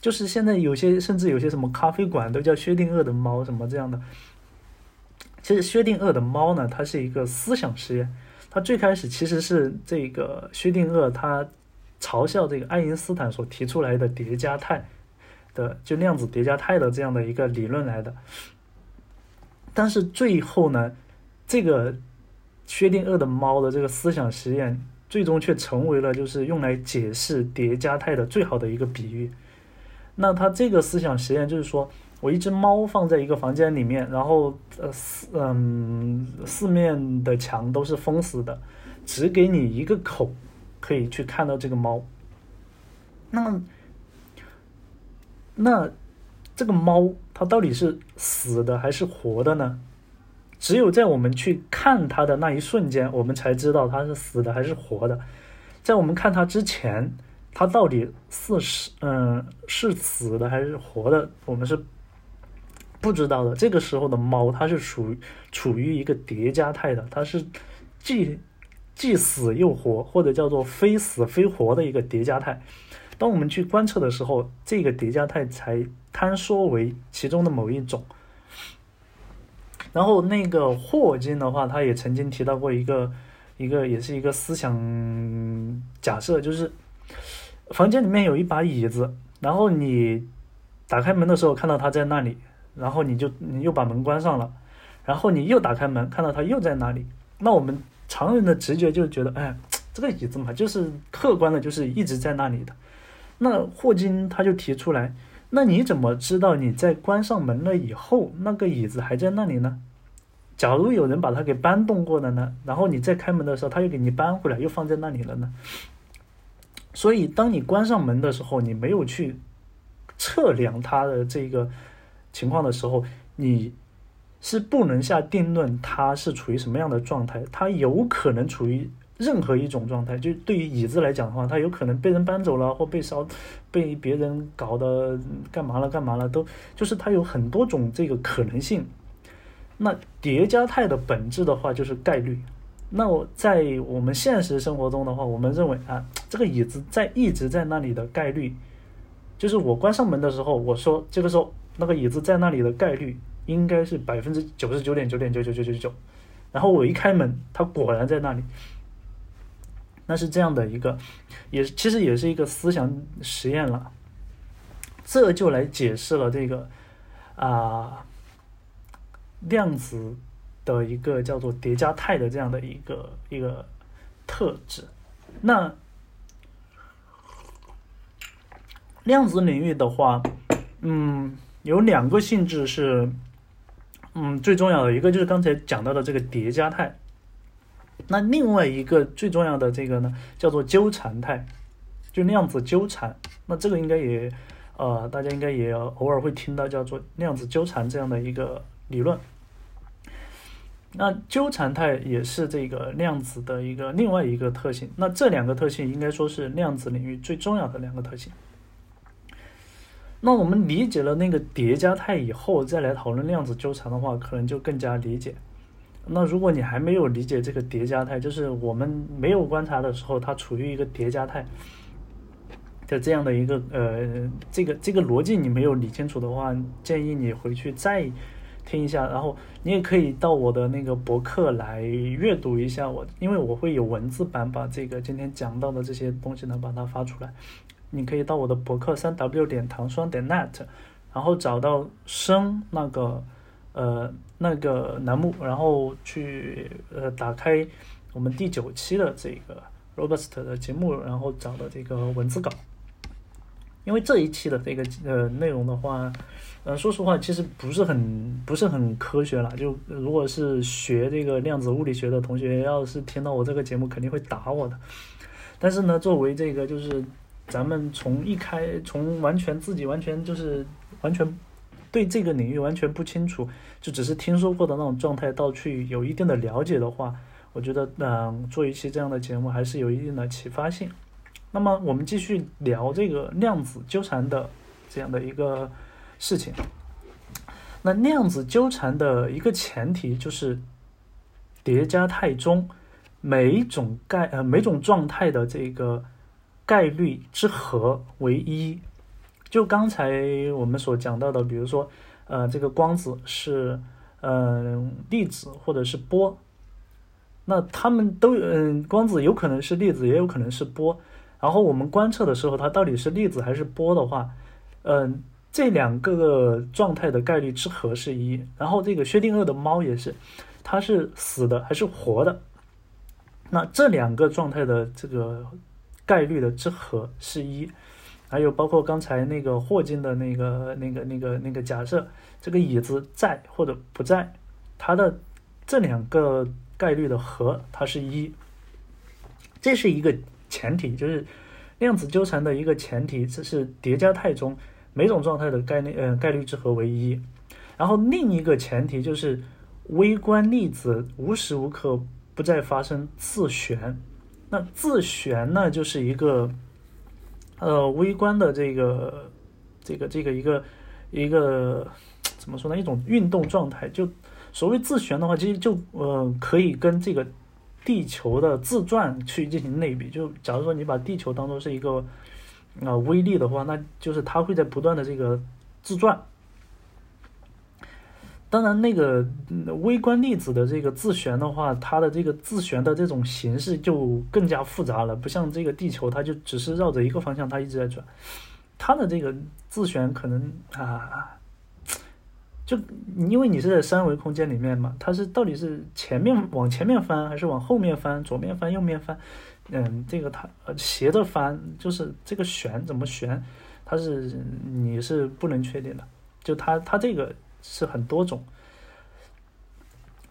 就是现在有些甚至有些什么咖啡馆都叫薛定谔的猫什么这样的。其实薛定谔的猫呢，它是一个思想实验。它最开始其实是这个薛定谔他嘲笑这个爱因斯坦所提出来的叠加态。的就量子叠加态的这样的一个理论来的，但是最后呢，这个薛定谔的猫的这个思想实验，最终却成为了就是用来解释叠加态的最好的一个比喻。那它这个思想实验就是说，我一只猫放在一个房间里面，然后呃四嗯四面的墙都是封死的，只给你一个口可以去看到这个猫。那么。那这个猫它到底是死的还是活的呢？只有在我们去看它的那一瞬间，我们才知道它是死的还是活的。在我们看它之前，它到底是死嗯是死的还是活的，我们是不知道的。这个时候的猫，它是处处于一个叠加态的，它是既既死又活，或者叫做非死非活的一个叠加态。当我们去观测的时候，这个叠加态才坍缩为其中的某一种。然后那个霍金的话，他也曾经提到过一个一个，也是一个思想假设，就是房间里面有一把椅子，然后你打开门的时候看到它在那里，然后你就你又把门关上了，然后你又打开门看到它又在那里，那我们常人的直觉就觉得，哎，这个椅子嘛，就是客观的，就是一直在那里的。那霍金他就提出来，那你怎么知道你在关上门了以后，那个椅子还在那里呢？假如有人把它给搬动过了呢？然后你再开门的时候，他又给你搬回来，又放在那里了呢？所以当你关上门的时候，你没有去测量它的这个情况的时候，你是不能下定论它是处于什么样的状态。它有可能处于任何一种状态。就对于椅子来讲的话，它有可能被人搬走了，或被烧、被别人搞的干嘛了、干嘛了，都就是它有很多种这个可能性。那叠加态的本质的话，就是概率。那我在我们现实生活中的话，我们认为啊，这个椅子在一直在那里的概率，就是我关上门的时候，我说这个时候那个椅子在那里的概率应该是百分之九十九点九点九九九九九，然后我一开门，它果然在那里。那是这样的一个，也其实也是一个思想实验了，这就来解释了这个啊量子。的一个叫做叠加态的这样的一个一个特质，那量子领域的话，嗯，有两个性质是，嗯，最重要的一个就是刚才讲到的这个叠加态，那另外一个最重要的这个呢，叫做纠缠态，就量子纠缠。那这个应该也，呃，大家应该也偶尔会听到叫做量子纠缠这样的一个理论。那纠缠态也是这个量子的一个另外一个特性。那这两个特性应该说是量子领域最重要的两个特性。那我们理解了那个叠加态以后，再来讨论量子纠缠的话，可能就更加理解。那如果你还没有理解这个叠加态，就是我们没有观察的时候，它处于一个叠加态的这样的一个呃，这个这个逻辑你没有理清楚的话，建议你回去再。听一下，然后你也可以到我的那个博客来阅读一下我，因为我会有文字版把这个今天讲到的这些东西呢把它发出来。你可以到我的博客三 w 点糖霜点 net，然后找到生那个呃那个栏目，然后去呃打开我们第九期的这个 robust 的节目，然后找的这个文字稿。因为这一期的这个呃内容的话，呃，说实话，其实不是很不是很科学了。就如果是学这个量子物理学的同学，要是听到我这个节目，肯定会打我的。但是呢，作为这个就是咱们从一开从完全自己完全就是完全对这个领域完全不清楚，就只是听说过的那种状态，到去有一定的了解的话，我觉得嗯，做一期这样的节目还是有一定的启发性。那么我们继续聊这个量子纠缠的这样的一个事情。那量子纠缠的一个前提就是叠加态中每一种概呃每种状态的这个概率之和为一。就刚才我们所讲到的，比如说呃这个光子是嗯粒子或者是波，那它们都嗯光子有可能是粒子，也有可能是波。然后我们观测的时候，它到底是粒子还是波的话，嗯，这两个状态的概率之和是一。然后这个薛定谔的猫也是，它是死的还是活的？那这两个状态的这个概率的之和是一。还有包括刚才那个霍金的那个那个那个那个假设，这个椅子在或者不在，它的这两个概率的和它是一。这是一个。前提就是量子纠缠的一个前提，这是叠加态中每种状态的概率呃概率之和为一。然后另一个前提就是微观粒子无时无刻不在发生自旋。那自旋呢，就是一个呃微观的这个这个这个一个一个怎么说呢？一种运动状态。就所谓自旋的话，其实就呃可以跟这个。地球的自转去进行类比，就假如说你把地球当做是一个啊微粒的话，那就是它会在不断的这个自转。当然，那个微观粒子的这个自旋的话，它的这个自旋的这种形式就更加复杂了，不像这个地球，它就只是绕着一个方向，它一直在转。它的这个自旋可能啊。就因为你是在三维空间里面嘛，它是到底是前面往前面翻，还是往后面翻，左面翻，右面翻？嗯，这个它呃斜着翻，就是这个旋怎么旋，它是你是不能确定的。就它它这个是很多种。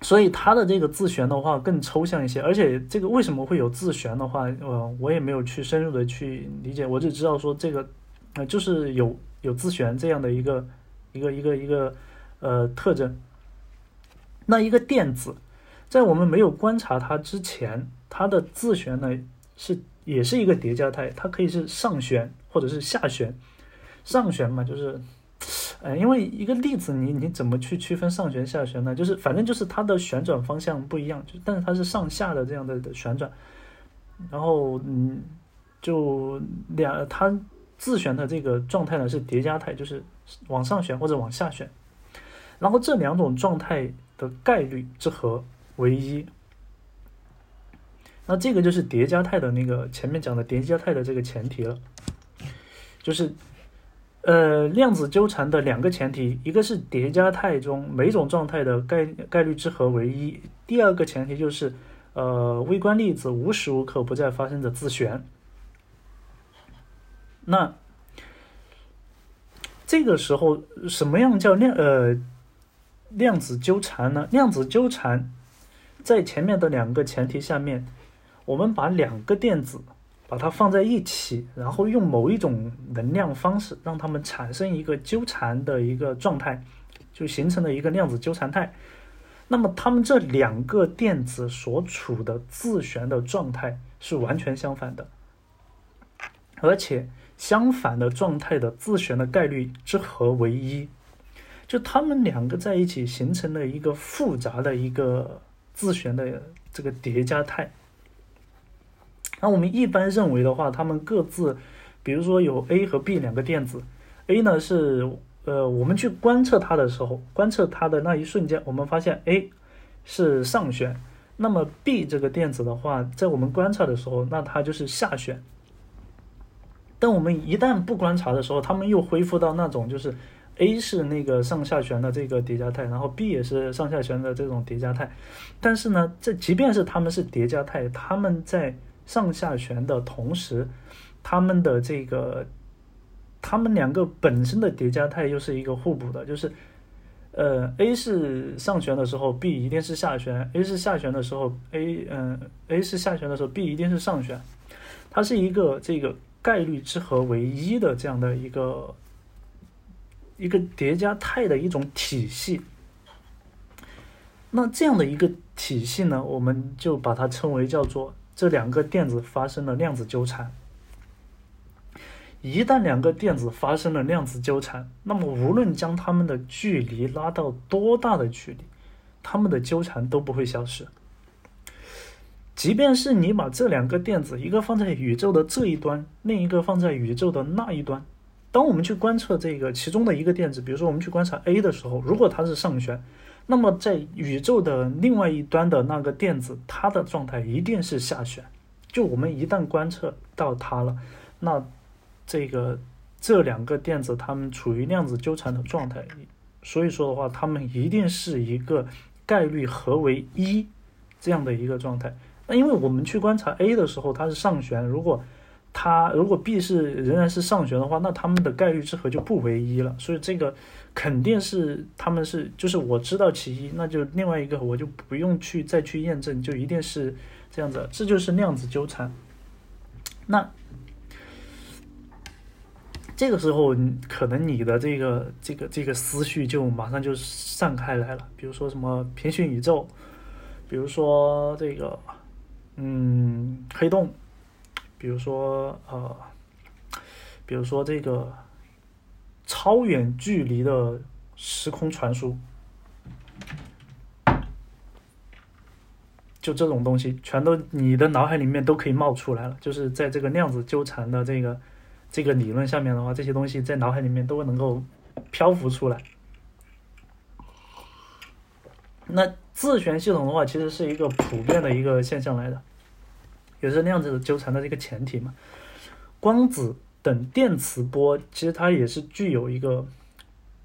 所以它的这个自旋的话更抽象一些，而且这个为什么会有自旋的话，呃，我也没有去深入的去理解，我只知道说这个，呃，就是有有自旋这样的一个一个一个一个呃特征。那一个电子，在我们没有观察它之前，它的自旋呢是也是一个叠加态，它可以是上旋或者是下旋。上旋嘛，就是。呃，因为一个粒子，你你怎么去区分上旋下旋呢？就是反正就是它的旋转方向不一样，就但是它是上下的这样的旋转，然后嗯，就两它自旋的这个状态呢是叠加态，就是往上旋或者往下旋，然后这两种状态的概率之和为一，那这个就是叠加态的那个前面讲的叠加态的这个前提了，就是。呃，量子纠缠的两个前提，一个是叠加态中每种状态的概概率之和为一，第二个前提就是，呃，微观粒子无时无刻不在发生着自旋。那这个时候，什么样叫量呃量子纠缠呢？量子纠缠在前面的两个前提下面，我们把两个电子。把它放在一起，然后用某一种能量方式让它们产生一个纠缠的一个状态，就形成了一个量子纠缠态。那么它们这两个电子所处的自旋的状态是完全相反的，而且相反的状态的自旋的概率之和为一，就它们两个在一起形成了一个复杂的一个自旋的这个叠加态。那我们一般认为的话，它们各自，比如说有 A 和 B 两个电子，A 呢是呃，我们去观测它的时候，观测它的那一瞬间，我们发现 A 是上旋，那么 B 这个电子的话，在我们观察的时候，那它就是下旋。但我们一旦不观察的时候，它们又恢复到那种就是 A 是那个上下旋的这个叠加态，然后 B 也是上下旋的这种叠加态。但是呢，这即便是它们是叠加态，它们在上下旋的同时，它们的这个，它们两个本身的叠加态又是一个互补的，就是，呃，A 是上旋的时候，B 一定是下旋；A 是下旋的时候，A 嗯，A 是下旋的时候，B 一定是上旋。它是一个这个概率之和为一的这样的一个一个叠加态的一种体系。那这样的一个体系呢，我们就把它称为叫做。这两个电子发生了量子纠缠，一旦两个电子发生了量子纠缠，那么无论将它们的距离拉到多大的距离，它们的纠缠都不会消失。即便是你把这两个电子，一个放在宇宙的这一端，另一个放在宇宙的那一端，当我们去观测这个其中的一个电子，比如说我们去观察 A 的时候，如果它是上旋。那么，在宇宙的另外一端的那个电子，它的状态一定是下旋。就我们一旦观测到它了，那这个这两个电子它们处于量子纠缠的状态，所以说的话，它们一定是一个概率和为一这样的一个状态。那因为我们去观察 A 的时候，它是上旋，如果它如果 B 是仍然是上旋的话，那它们的概率之和就不为一了。所以这个。肯定是他们是，就是我知道其一，那就另外一个我就不用去再去验证，就一定是这样子，这就是量子纠缠。那这个时候，可能你的这个这个这个思绪就马上就散开来了，比如说什么平行宇宙，比如说这个嗯黑洞，比如说呃，比如说这个。超远距离的时空传输，就这种东西，全都你的脑海里面都可以冒出来了。就是在这个量子纠缠的这个这个理论下面的话，这些东西在脑海里面都能够漂浮出来。那自旋系统的话，其实是一个普遍的一个现象来的，也是量子纠缠的这个前提嘛。光子。等电磁波其实它也是具有一个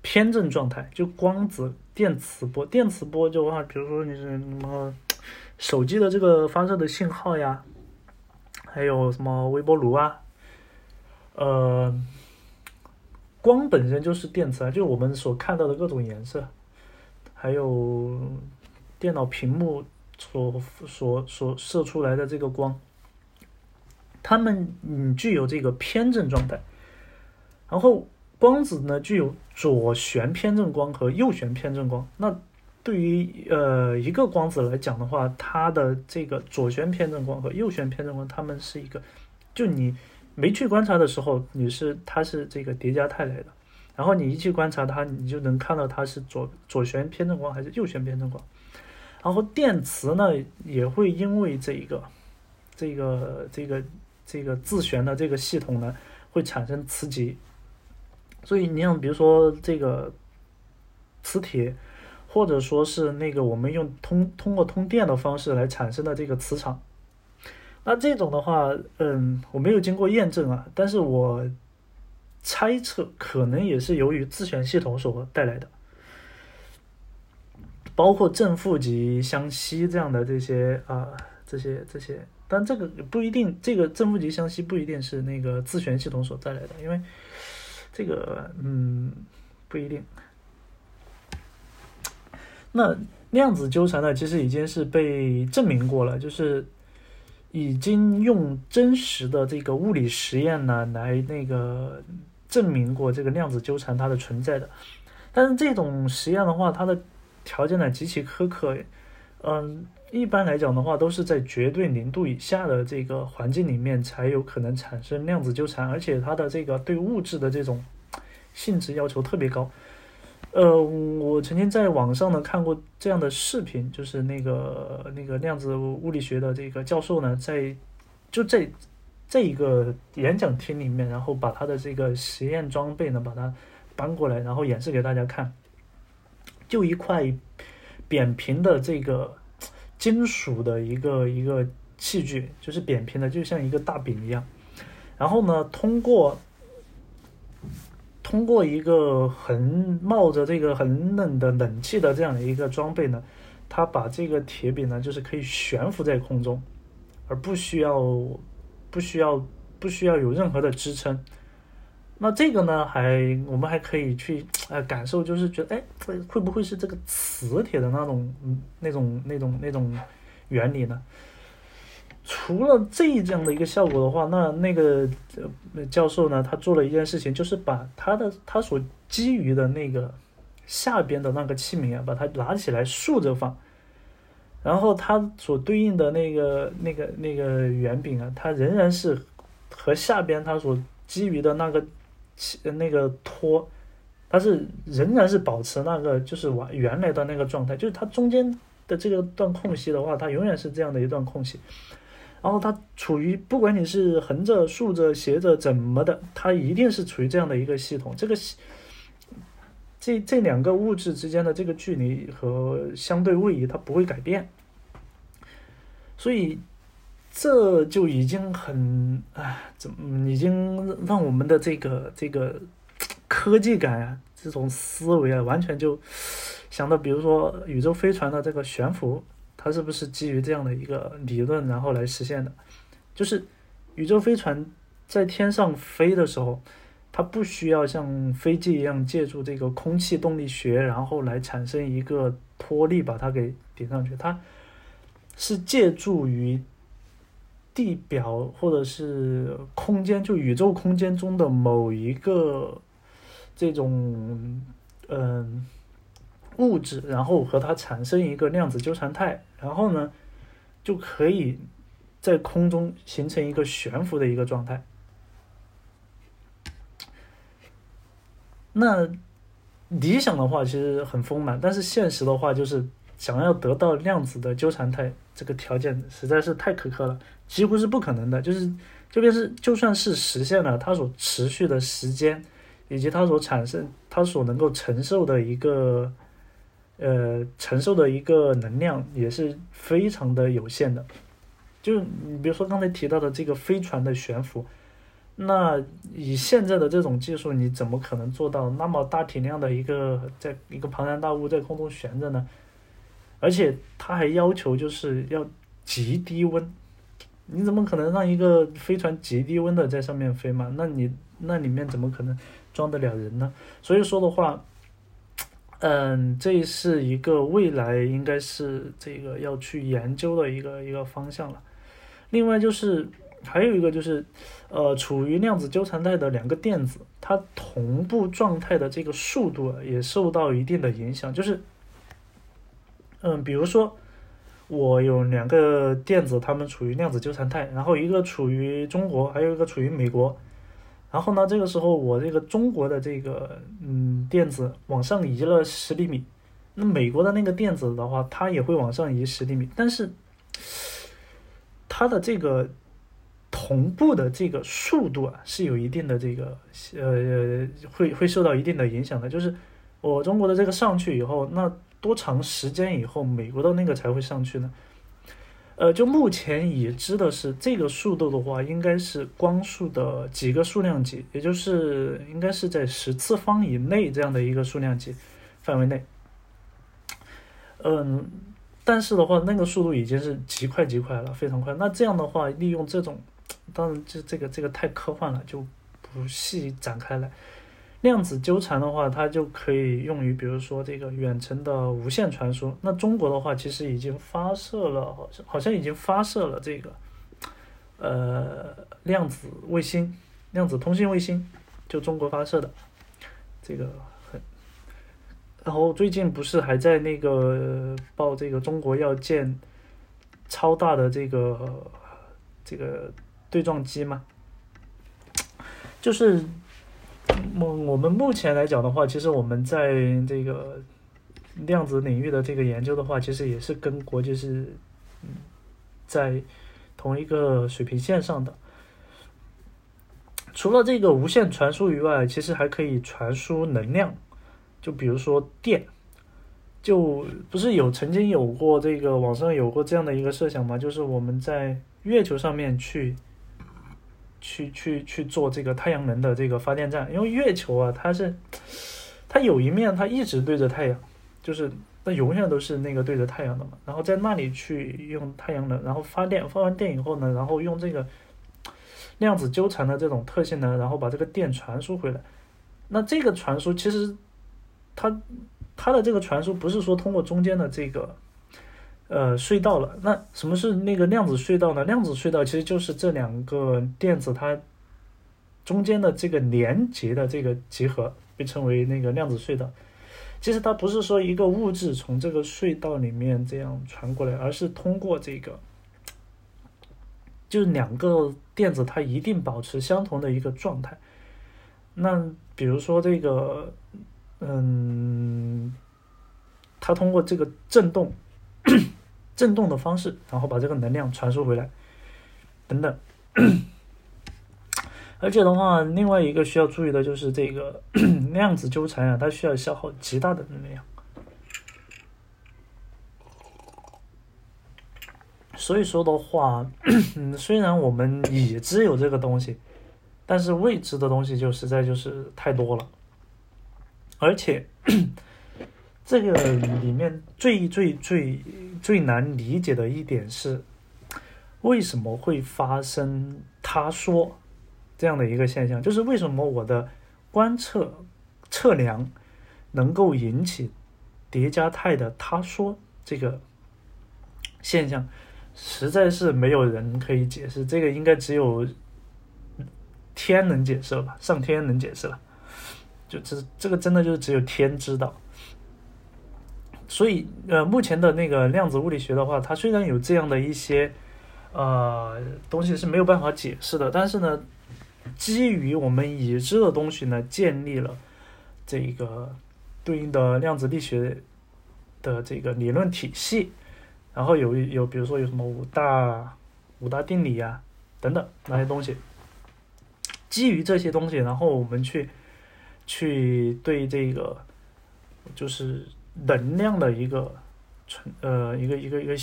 偏振状态，就光子电磁波，电磁波就话，比如说你是什么手机的这个发射的信号呀，还有什么微波炉啊，呃，光本身就是电磁啊，就我们所看到的各种颜色，还有电脑屏幕所所所射出来的这个光，它们嗯具有这个偏振状态，然后光子呢具有左旋偏振光和右旋偏振光。那对于呃一个光子来讲的话，它的这个左旋偏振光和右旋偏振光，它们是一个，就你没去观察的时候，你是它是这个叠加态来的，然后你一去观察它，你就能看到它是左左旋偏振光还是右旋偏振光。然后电磁呢也会因为这一个这个这个这个自旋的这个系统呢会产生磁极，所以你像比如说这个磁铁。或者说是那个我们用通通过通电的方式来产生的这个磁场，那这种的话，嗯，我没有经过验证啊，但是我猜测可能也是由于自旋系统所带来的，包括正负极相吸这样的这些啊，这些这些，但这个不一定，这个正负极相吸不一定是那个自旋系统所带来的，因为这个嗯不一定。那量子纠缠呢？其实已经是被证明过了，就是已经用真实的这个物理实验呢来那个证明过这个量子纠缠它的存在的。但是这种实验的话，它的条件呢极其苛刻。嗯，一般来讲的话，都是在绝对零度以下的这个环境里面才有可能产生量子纠缠，而且它的这个对物质的这种性质要求特别高。呃，我曾经在网上呢看过这样的视频，就是那个那个量子物理学的这个教授呢，在就在这一个演讲厅里面，然后把他的这个实验装备呢，把它搬过来，然后演示给大家看。就一块扁平的这个金属的一个一个器具，就是扁平的，就像一个大饼一样。然后呢，通过通过一个很冒着这个很冷的冷气的这样的一个装备呢，它把这个铁饼呢，就是可以悬浮在空中，而不需要不需要不需要有任何的支撑。那这个呢，还我们还可以去呃感受，就是觉得哎会会不会是这个磁铁的那种那种那种那种原理呢？除了这样的一个效果的话，那那个教授呢，他做了一件事情，就是把他的他所基于的那个下边的那个器皿啊，把它拿起来竖着放，然后它所对应的那个那个那个圆饼啊，它仍然是和下边它所基于的那个那个托，它是仍然是保持那个就是完原来的那个状态，就是它中间的这个段空隙的话，它永远是这样的一段空隙。然后它处于不管你是横着、竖着、斜着怎么的，它一定是处于这样的一个系统。这个这这两个物质之间的这个距离和相对位移，它不会改变。所以这就已经很啊，怎么已经让我们的这个这个科技感啊，这种思维啊，完全就想到，比如说宇宙飞船的这个悬浮。它是不是基于这样的一个理论，然后来实现的？就是宇宙飞船在天上飞的时候，它不需要像飞机一样借助这个空气动力学，然后来产生一个托力把它给顶上去。它是借助于地表或者是空间，就宇宙空间中的某一个这种嗯。物质，然后和它产生一个量子纠缠态，然后呢，就可以在空中形成一个悬浮的一个状态。那理想的话其实很丰满，但是现实的话就是想要得到量子的纠缠态，这个条件实在是太苛刻了，几乎是不可能的。就是这边是就算是实现了，它所持续的时间以及它所产生、它所能够承受的一个。呃，承受的一个能量也是非常的有限的。就你比如说刚才提到的这个飞船的悬浮，那以现在的这种技术，你怎么可能做到那么大体量的一个，在一个庞然大物在空中悬着呢？而且它还要求就是要极低温，你怎么可能让一个飞船极低温的在上面飞嘛？那你那里面怎么可能装得了人呢？所以说的话。嗯，这是一个未来应该是这个要去研究的一个一个方向了。另外就是还有一个就是，呃，处于量子纠缠态的两个电子，它同步状态的这个速度也受到一定的影响。就是，嗯，比如说我有两个电子，它们处于量子纠缠态，然后一个处于中国，还有一个处于美国。然后呢，这个时候我这个中国的这个嗯电子往上移了十厘米，那美国的那个电子的话，它也会往上移十厘米，但是它的这个同步的这个速度啊，是有一定的这个呃会会受到一定的影响的。就是我中国的这个上去以后，那多长时间以后美国的那个才会上去呢？呃，就目前已知的是，这个速度的话，应该是光速的几个数量级，也就是应该是在十次方以内这样的一个数量级范围内。嗯，但是的话，那个速度已经是极快极快了，非常快。那这样的话，利用这种，当然这这个这个太科幻了，就不细展开来。量子纠缠的话，它就可以用于，比如说这个远程的无线传输。那中国的话，其实已经发射了，好像好像已经发射了这个，呃，量子卫星、量子通信卫星，就中国发射的，这个很。然后最近不是还在那个报这个中国要建超大的这个这个对撞机吗？就是。我我们目前来讲的话，其实我们在这个量子领域的这个研究的话，其实也是跟国际是嗯在同一个水平线上的。除了这个无线传输以外，其实还可以传输能量，就比如说电，就不是有曾经有过这个网上有过这样的一个设想吗？就是我们在月球上面去。去去去做这个太阳能的这个发电站，因为月球啊，它是它有一面它一直对着太阳，就是它永远都是那个对着太阳的嘛。然后在那里去用太阳能，然后发电，发完电以后呢，然后用这个量子纠缠的这种特性呢，然后把这个电传输回来。那这个传输其实它它的这个传输不是说通过中间的这个。呃，隧道了。那什么是那个量子隧道呢？量子隧道其实就是这两个电子它中间的这个连接的这个集合，被称为那个量子隧道。其实它不是说一个物质从这个隧道里面这样传过来，而是通过这个，就是两个电子它一定保持相同的一个状态。那比如说这个，嗯，它通过这个振动。震动的方式，然后把这个能量传输回来，等等。(clears throat) 而且的话，另外一个需要注意的就是这个 (clears throat) 量子纠缠啊，它需要消耗极大的能量。所以说的话，(clears throat) 虽然我们已知有这个东西，但是未知的东西就实在就是太多了，而且。这个里面最最最最难理解的一点是，为什么会发生他说这样的一个现象？就是为什么我的观测测量能够引起叠加态的他说这个现象，实在是没有人可以解释。这个应该只有天能解释了吧？上天能解释了，就这这个真的就是只有天知道。所以，呃，目前的那个量子物理学的话，它虽然有这样的一些，呃，东西是没有办法解释的，但是呢，基于我们已知的东西呢，建立了这个对应的量子力学的这个理论体系，然后有有，比如说有什么五大五大定理啊等等那些东西，基于这些东西，然后我们去去对这个就是。能量的一个存呃一个一个一个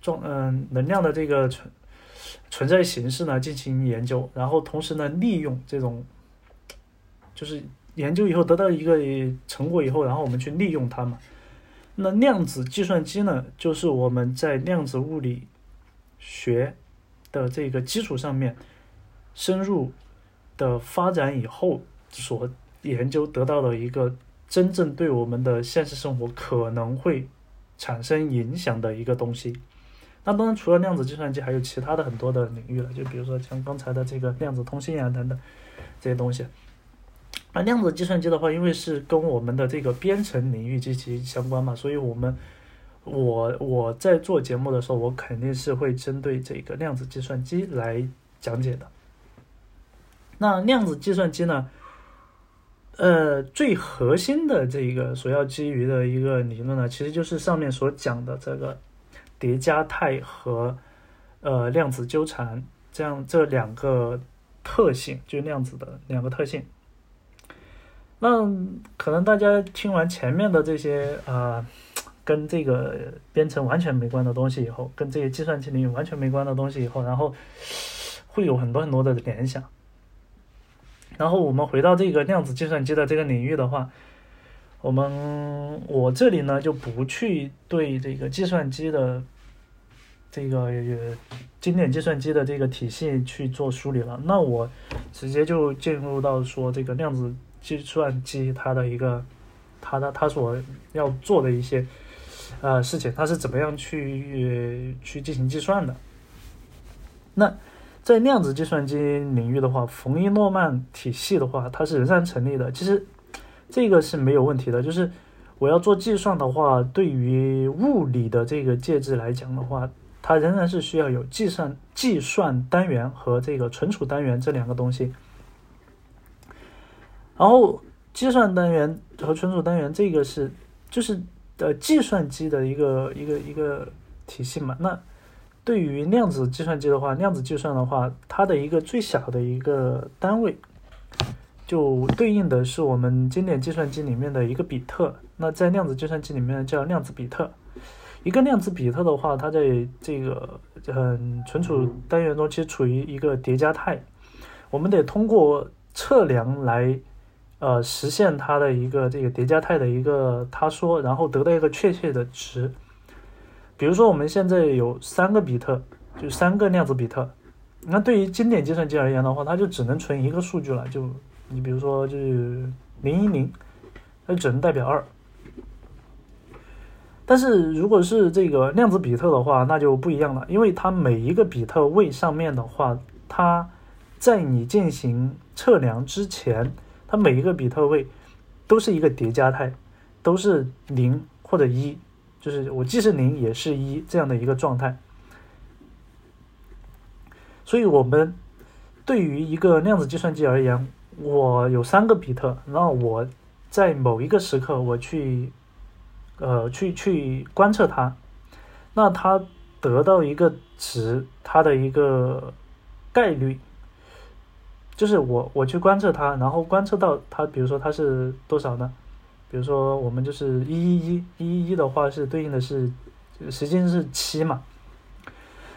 状嗯能量的这个存存在形式呢进行研究，然后同时呢利用这种就是研究以后得到一个成果以后，然后我们去利用它嘛。那量子计算机呢，就是我们在量子物理学的这个基础上面深入的发展以后所研究得到的一个。真正对我们的现实生活可能会产生影响的一个东西。那当然，除了量子计算机，还有其他的很多的领域了，就比如说像刚才的这个量子通信啊等等这些东西。那量子计算机的话，因为是跟我们的这个编程领域极其相关嘛，所以我们我我在做节目的时候，我肯定是会针对这个量子计算机来讲解的。那量子计算机呢，呃，最核心的这个所要基于的一个理论呢，其实就是上面所讲的这个。叠加态和呃量子纠缠这样这两个特性，就量子的两个特性。那可能大家听完前面的这些啊，跟这个编程完全没关的东西以后，跟这些计算机领域完全没关的东西以后，然后会有很多很多的联想。然后我们回到这个量子计算机的这个领域的话。我们我这里呢就不去对这个计算机的这个经典计算机的这个体系去做梳理了，那我直接就进入到说这个量子计算机它的一个它的它所要做的一些呃事情，它是怎么样去去进行计算的。那在量子计算机领域的话，冯伊诺曼体系的话，它是仍然成立的。其实。这个是没有问题的，就是我要做计算的话，对于物理的这个介质来讲的话，它仍然是需要有计算计算单元和这个存储单元这两个东西。然后计算单元和存储单元这个是就是呃计算机的一个一个一个体系嘛。那对于量子计算机的话，量子计算的话，它的一个最小的一个单位。就对应的是我们经典计算机里面的一个比特，那在量子计算机里面叫量子比特。一个量子比特的话，它在这个嗯存储单元中其实处于一个叠加态，我们得通过测量来呃实现它的一个这个叠加态的一个塌缩，然后得到一个确切的值。比如说我们现在有三个比特，就三个量子比特，那对于经典计算机而言的话，它就只能存一个数据了，就。你比如说，就是零一零，它只能代表二。但是如果是这个量子比特的话，那就不一样了，因为它每一个比特位上面的话，它在你进行测量之前，它每一个比特位都是一个叠加态，都是零或者一，就是我既是零也是一这样的一个状态。所以，我们对于一个量子计算机而言，我有三个比特，那我在某一个时刻我去，呃，去去观测它，那它得到一个值，它的一个概率，就是我我去观测它，然后观测到它，比如说它是多少呢？比如说我们就是一一一一一一的话是对应的是时间是七嘛，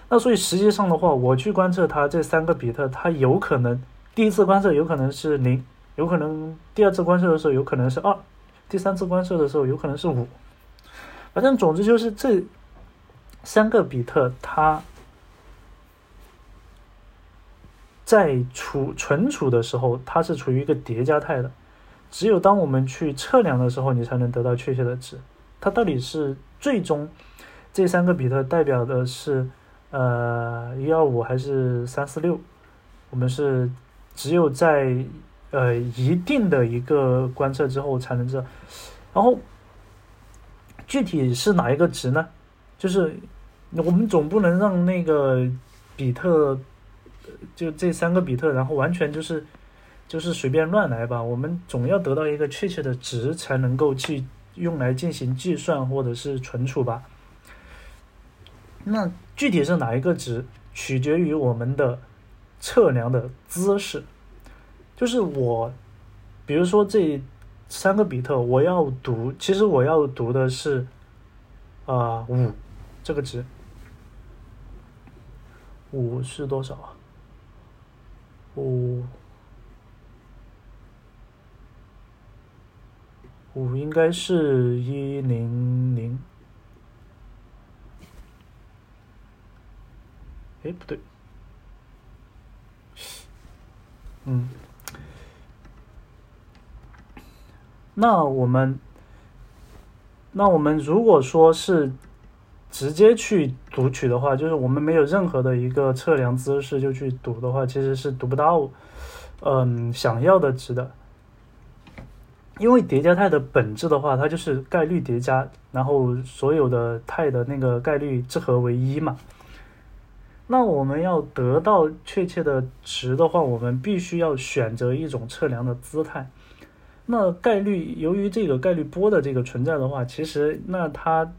那所以实际上的话，我去观测它这三个比特，它有可能。第一次观测有可能是零，有可能第二次观测的时候有可能是二，第三次观测的时候有可能是五。反正总之就是这三个比特，它在储存储的时候，它是处于一个叠加态的。只有当我们去测量的时候，你才能得到确切的值。它到底是最终这三个比特代表的是呃一二五还是三四六？我们是。只有在呃一定的一个观测之后才能知道，然后具体是哪一个值呢？就是我们总不能让那个比特就这三个比特，然后完全就是就是随便乱来吧。我们总要得到一个确切的值，才能够去用来进行计算或者是存储吧。那具体是哪一个值，取决于我们的。测量的姿势，就是我，比如说这三个比特，我要读，其实我要读的是，啊五这个值，五是多少啊？五五应该是一零零，哎不对。嗯，那我们，那我们如果说是直接去读取的话，就是我们没有任何的一个测量姿势就去读的话，其实是读不到，嗯，想要的值的。因为叠加态的本质的话，它就是概率叠加，然后所有的态的那个概率之和为一嘛。那我们要得到确切的值的话，我们必须要选择一种测量的姿态。那概率由于这个概率波的这个存在的话，其实那它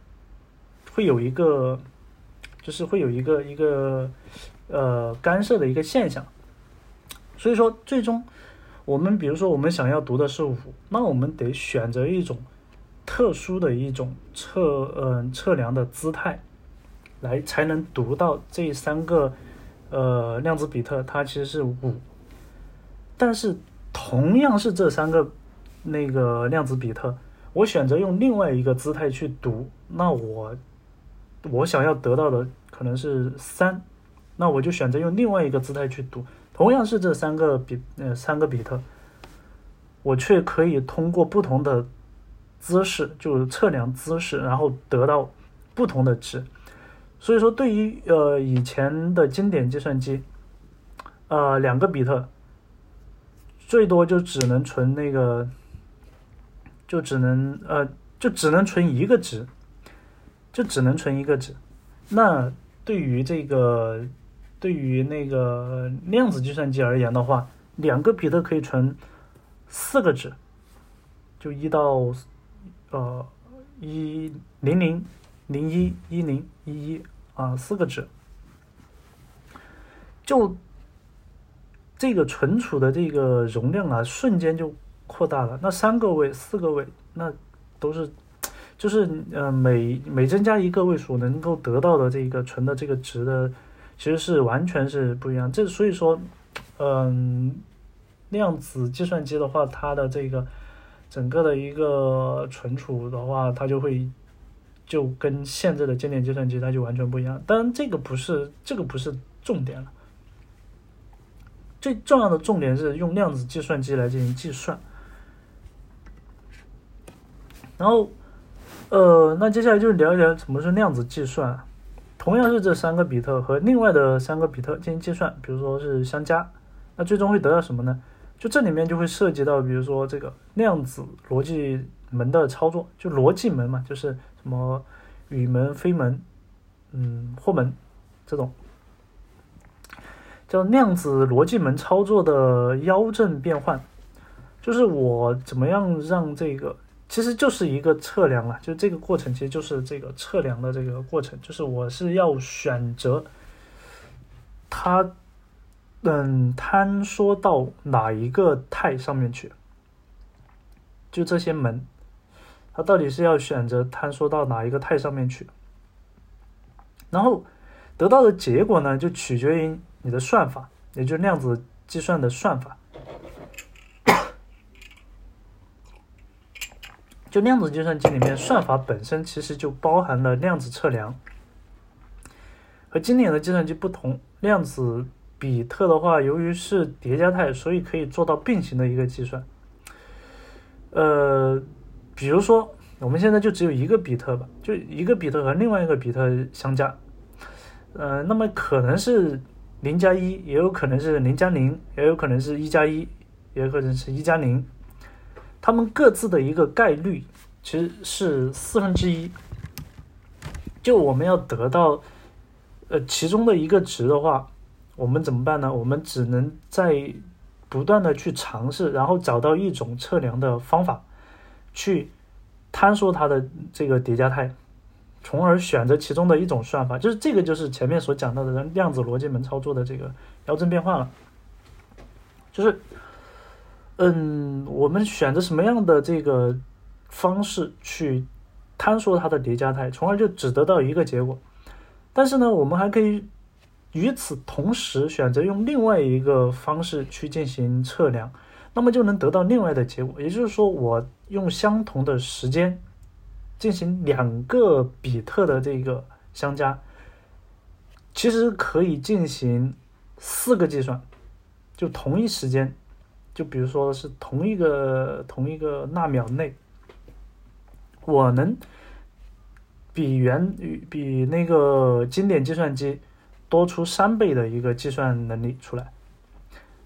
会有一个，就是会有一个一个呃干涉的一个现象。所以说，最终我们比如说我们想要读的是五，那我们得选择一种特殊的一种测嗯测量的姿态。来才能读到这三个呃量子比特，它其实是五，但是同样是这三个那个量子比特，我选择用另外一个姿态去读，那我我想要得到的可能是三，那我就选择用另外一个姿态去读，同样是这三个比呃三个比特，我却可以通过不同的姿势，就是测量姿势，然后得到不同的值。所以说，对于呃以前的经典计算机，呃两个比特，最多就只能存那个，就只能呃就只能存一个值，就只能存一个值。那对于这个对于那个量子计算机而言的话，两个比特可以存四个值，就一到呃一零零零一一零一一。啊，四个值，就这个存储的这个容量啊，瞬间就扩大了。那三个位、四个位，那都是，就是呃，每每增加一个位数，能够得到的这个存的这个值的，其实是完全是不一样。这所以说，嗯，量子计算机的话，它的这个整个的一个存储的话，它就会。就跟现在的经典计算机它就完全不一样，当然这个不是这个不是重点了，最重要的重点是用量子计算机来进行计算。然后，呃，那接下来就聊一聊什么是量子计算。同样是这三个比特和另外的三个比特进行计算，比如说是相加，那最终会得到什么呢？就这里面就会涉及到，比如说这个量子逻辑门的操作，就逻辑门嘛，就是。什么与门、非门，嗯，或门这种叫量子逻辑门操作的妖正变换，就是我怎么样让这个，其实就是一个测量了，就这个过程其实就是这个测量的这个过程，就是我是要选择它，嗯，坍缩到哪一个态上面去，就这些门。它到底是要选择坍缩到哪一个态上面去？然后得到的结果呢，就取决于你的算法，也就是量子计算的算法。就量子计算机里面，算法本身其实就包含了量子测量。和经典的计算机不同，量子比特的话，由于是叠加态，所以可以做到并行的一个计算。呃。比如说，我们现在就只有一个比特吧，就一个比特和另外一个比特相加，呃，那么可能是零加一，也有可能是零加零，也有可能是一加一，也有可能是一加零，它们各自的一个概率其实是四分之一。就我们要得到呃其中的一个值的话，我们怎么办呢？我们只能在不断的去尝试，然后找到一种测量的方法。去坍缩它的这个叠加态，从而选择其中的一种算法，就是这个就是前面所讲到的量子逻辑门操作的这个妖正变换了。就是，嗯，我们选择什么样的这个方式去坍缩它的叠加态，从而就只得到一个结果。但是呢，我们还可以与此同时选择用另外一个方式去进行测量。那么就能得到另外的结果，也就是说，我用相同的时间进行两个比特的这个相加，其实可以进行四个计算，就同一时间就比如说是同一个同一个纳秒内，我能比原比那个经典计算机多出三倍的一个计算能力出来。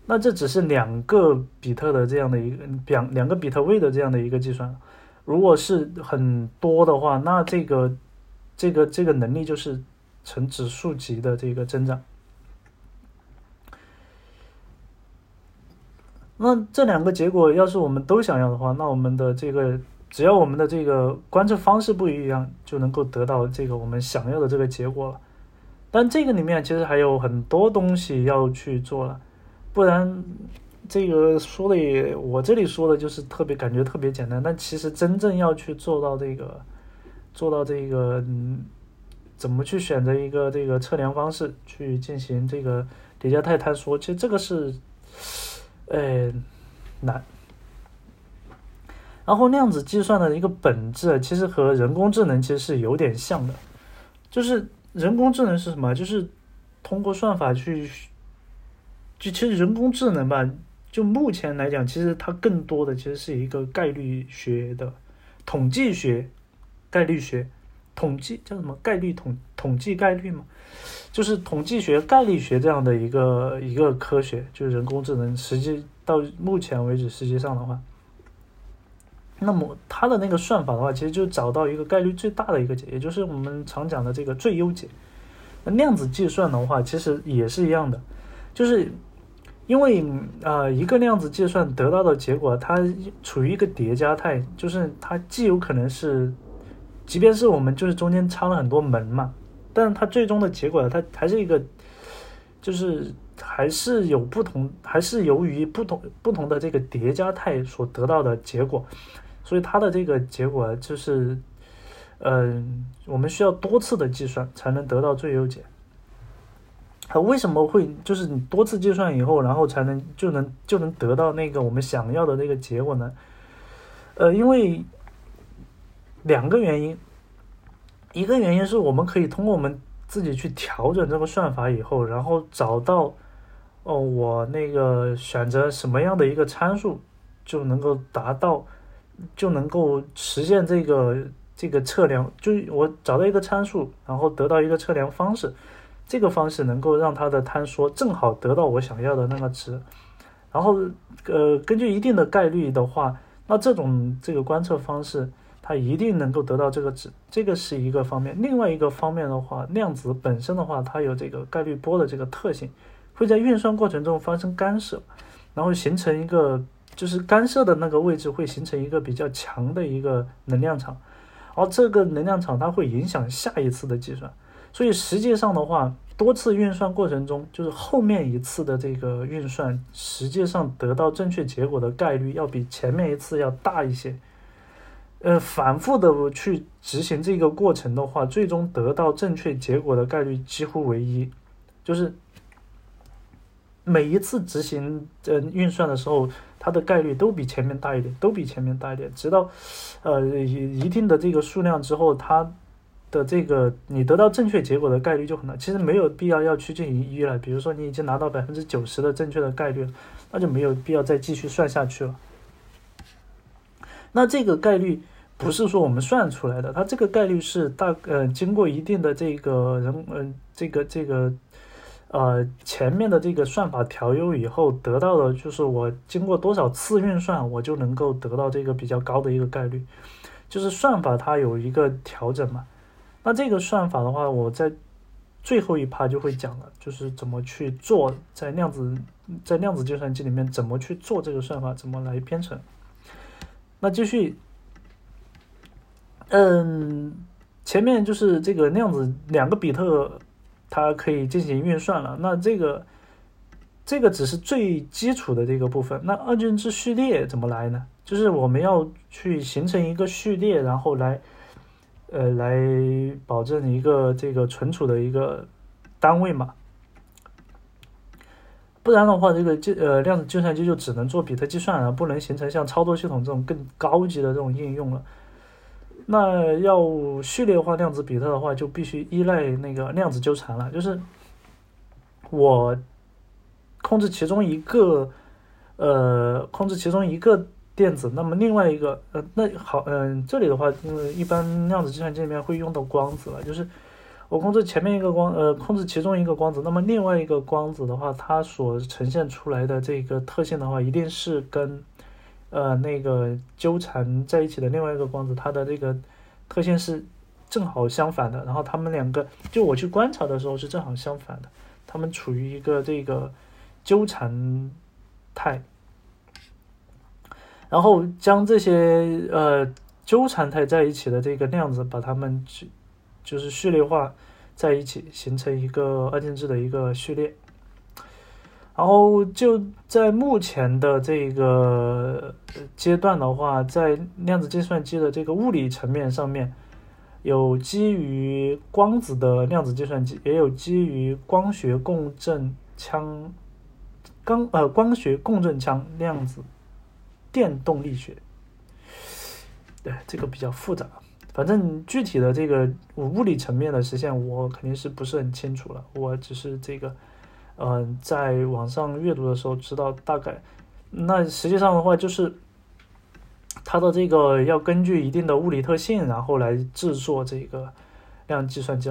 那这只是两个比特的这样的一个两两个比特位的这样的一个计算。如果是很多的话，那这个这个这个能力就是呈指数级的这个增长。那这两个结果要是我们都想要的话，那我们的这个只要我们的这个观测方式不一样，就能够得到这个我们想要的这个结果了。但这个里面其实还有很多东西要去做了，不然这个说的也我这里说的就是特别感觉特别简单，但其实真正要去做到这个做到这个嗯，怎么去选择一个这个测量方式去进行这个叠加态坍缩，其实这个是。呃，难。然后量子计算的一个本质，其实和人工智能其实是有点像的，就是人工智能是什么？就是通过算法去，就其实人工智能吧，就目前来讲，其实它更多的其实是一个概率学的统计学，概率学，统计叫什么？概率统统计概率嘛。就是统计学、概率学这样的一个一个科学，就是人工智能。实际到目前为止，实际上的话，那么它的那个算法的话，其实就找到一个概率最大的一个解，也就是我们常讲的这个最优解。那量子计算的话，其实也是一样的，就是因为啊，一个量子计算得到的结果，它处于一个叠加态，就是它既有可能是，即便是我们就是中间插了很多门嘛。但它最终的结果，它还是一个，就是还是有不同，还是由于不同不同的这个叠加态所得到的结果，所以它的这个结果就是，嗯，我们需要多次的计算才能得到最优解。它为什么会就是你多次计算以后，然后才能就能就能得到那个我们想要的那个结果呢？呃，因为两个原因。一个原因是我们可以通过我们自己去调整这个算法以后，然后找到哦，我那个选择什么样的一个参数就能够达到，就能够实现这个这个测量。就我找到一个参数，然后得到一个测量方式，这个方式能够让它的坍缩正好得到我想要的那个值。然后呃，根据一定的概率的话，那这种这个观测方式。它一定能够得到这个值，这个是一个方面。另外一个方面的话，量子本身的话，它有这个概率波的这个特性，会在运算过程中发生干涉，然后形成一个就是干涉的那个位置会形成一个比较强的一个能量场，而这个能量场它会影响下一次的计算。所以实际上的话，多次运算过程中，就是后面一次的这个运算，实际上得到正确结果的概率要比前面一次要大一些。呃，反复的去执行这个过程的话，最终得到正确结果的概率几乎为一，就是每一次执行呃运算的时候，它的概率都比前面大一点，都比前面大一点，直到呃一一定的这个数量之后，它的这个你得到正确结果的概率就很大。其实没有必要要去进行一了，比如说你已经拿到百分之九十的正确的概率，那就没有必要再继续算下去了。那这个概率不是说我们算出来的，它这个概率是大呃经过一定的这个人嗯这个这个呃前面的这个算法调优以后得到的，就是我经过多少次运算，我就能够得到这个比较高的一个概率，就是算法它有一个调整嘛。那这个算法的话，我在最后一趴就会讲了，就是怎么去做在量子在量子计算机里面怎么去做这个算法，怎么来编程。那继续，嗯，前面就是这个量子两个比特，它可以进行运算了。那这个这个只是最基础的这个部分。那二进制序列怎么来呢？就是我们要去形成一个序列，然后来呃来保证一个这个存储的一个单位嘛。不然的话，这个计呃量子计算机就只能做比特计算了，不能形成像操作系统这种更高级的这种应用了。那要序列化量子比特的话，就必须依赖那个量子纠缠了。就是我控制其中一个呃控制其中一个电子，那么另外一个呃那好嗯这里的话，因为一般量子计算机里面会用到光子了，就是我控制前面一个光呃控制其中一个光子，那么另外一个光子的话，它所呈现出来的这个特性的话，一定是跟呃那个纠缠在一起的另外一个光子它的这个特性是正好相反的，然后它们两个就我去观察的时候是正好相反的。它们处于一个这个纠缠态，然后将这些呃纠缠态在一起的这个量子，把它们去就是序列化在一起，形成一个二进制的一个序列。然后就在目前的这个阶段的话，在量子计算机的这个物理层面上面。有基于光子的量子计算机，也有基于光学共振腔、光呃光学共振腔量子电动力学。对，这个比较复杂，反正具体的这个物理层面的实现，我肯定是不是很清楚了。我只是这个，嗯，在网上阅读的时候知道大概。那实际上的话，就是。它的这个要根据一定的物理特性，然后来制作这个量子计算机。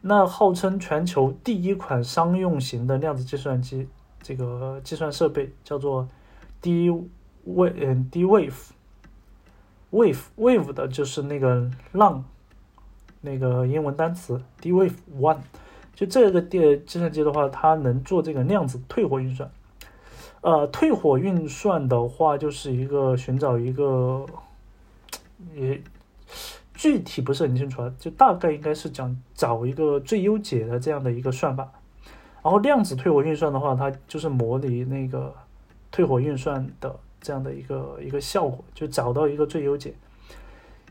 那号称全球第一款商用型的量子计算机，这个计算设备叫做 D Wave，嗯，D wave wave 的就是那个浪，那个英文单词 D Wave One。就这个电计算机的话，它能做这个量子退火运算。呃，退火运算的话，就是一个寻找一个，也具体不是很清楚啊，就大概应该是讲找一个最优解的这样的一个算法。然后量子退火运算的话，它就是模拟那个退火运算的这样的一个一个效果，就找到一个最优解。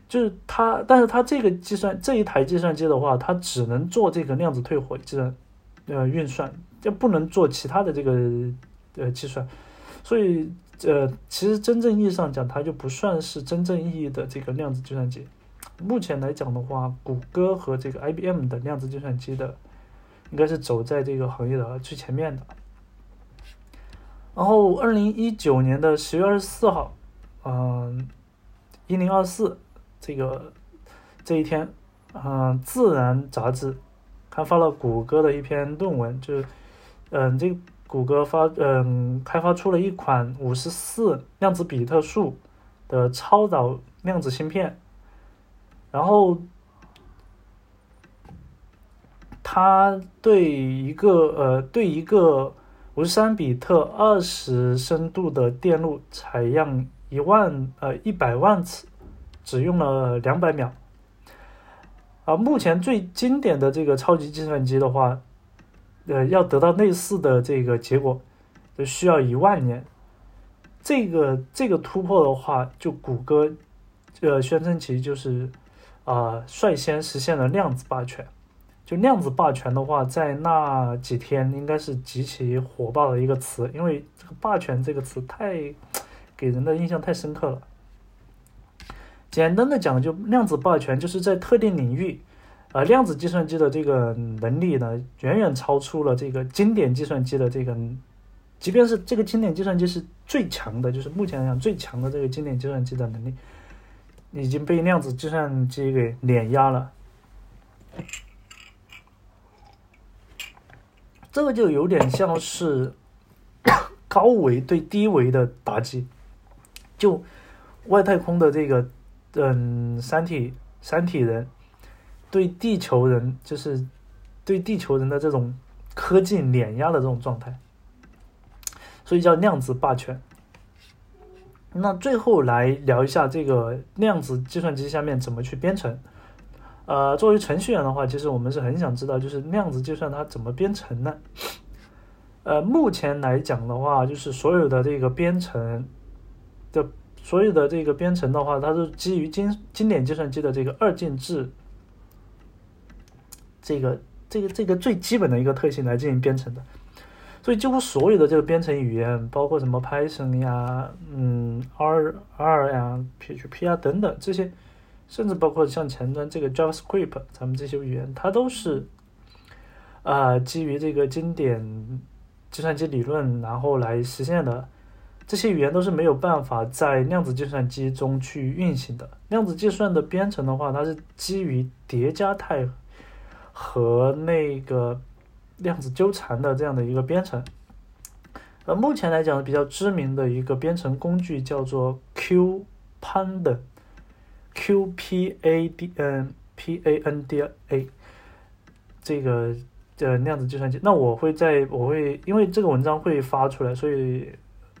就是它，但是它这个计算这一台计算机的话，它只能做这个量子退火计算呃运算，就不能做其他的这个。呃，计算，所以呃，其实真正意义上讲，它就不算是真正意义的这个量子计算机。目前来讲的话，谷歌和这个 IBM 的量子计算机的，应该是走在这个行业的最前面的。然后，二零一九年的十月二十四号，嗯，一零二四这个这一天，嗯，《自然》杂志刊发了谷歌的一篇论文，就是嗯，这。谷歌发嗯开发出了一款五十四量子比特数的超导量子芯片，然后它对一个呃对一个五十三比特二十深度的电路采样一万呃一百万次，只用了两百秒。啊，目前最经典的这个超级计算机的话。呃，要得到类似的这个结果，就需要一万年。这个这个突破的话，就谷歌，呃，宣称其就是啊，率先实现了量子霸权。就量子霸权的话，在那几天应该是极其火爆的一个词，因为这个霸权这个词太给人的印象太深刻了。简单的讲，就量子霸权就是在特定领域。而量子计算机的这个能力呢，远远超出了这个经典计算机的这个，即便是这个经典计算机是最强的，就是目前来讲最强的这个经典计算机的能力，已经被量子计算机给碾压了。这个就有点像是 (coughs) 高维对低维的打击，就外太空的这个，嗯，三体三体人。对地球人就是对地球人的这种科技碾压的这种状态，所以叫量子霸权。那最后来聊一下这个量子计算机下面怎么去编程。呃，作为程序员的话，其实我们是很想知道，就是量子计算它怎么编程呢？呃，目前来讲的话，就是所有的这个编程的所有的这个编程的话，它是基于经经典计算机的这个二进制。这个这个这个最基本的一个特性来进行编程的，所以几乎所有的这个编程语言，包括什么 Python 呀、嗯 R R 呀、PHP 啊等等这些，甚至包括像前端这个 JavaScript，咱们这些语言，它都是啊基于这个经典计算机理论然后来实现的。这些语言都是没有办法在量子计算机中去运行的。量子计算的编程的话，它是基于叠加态和那个量子纠缠的这样的一个编程。呃，目前来讲比较知名的一个编程工具叫做 Q Panda Q P A D N P A N D A 这个的量子计算机。那我会在我会因为这个文章会发出来，所以。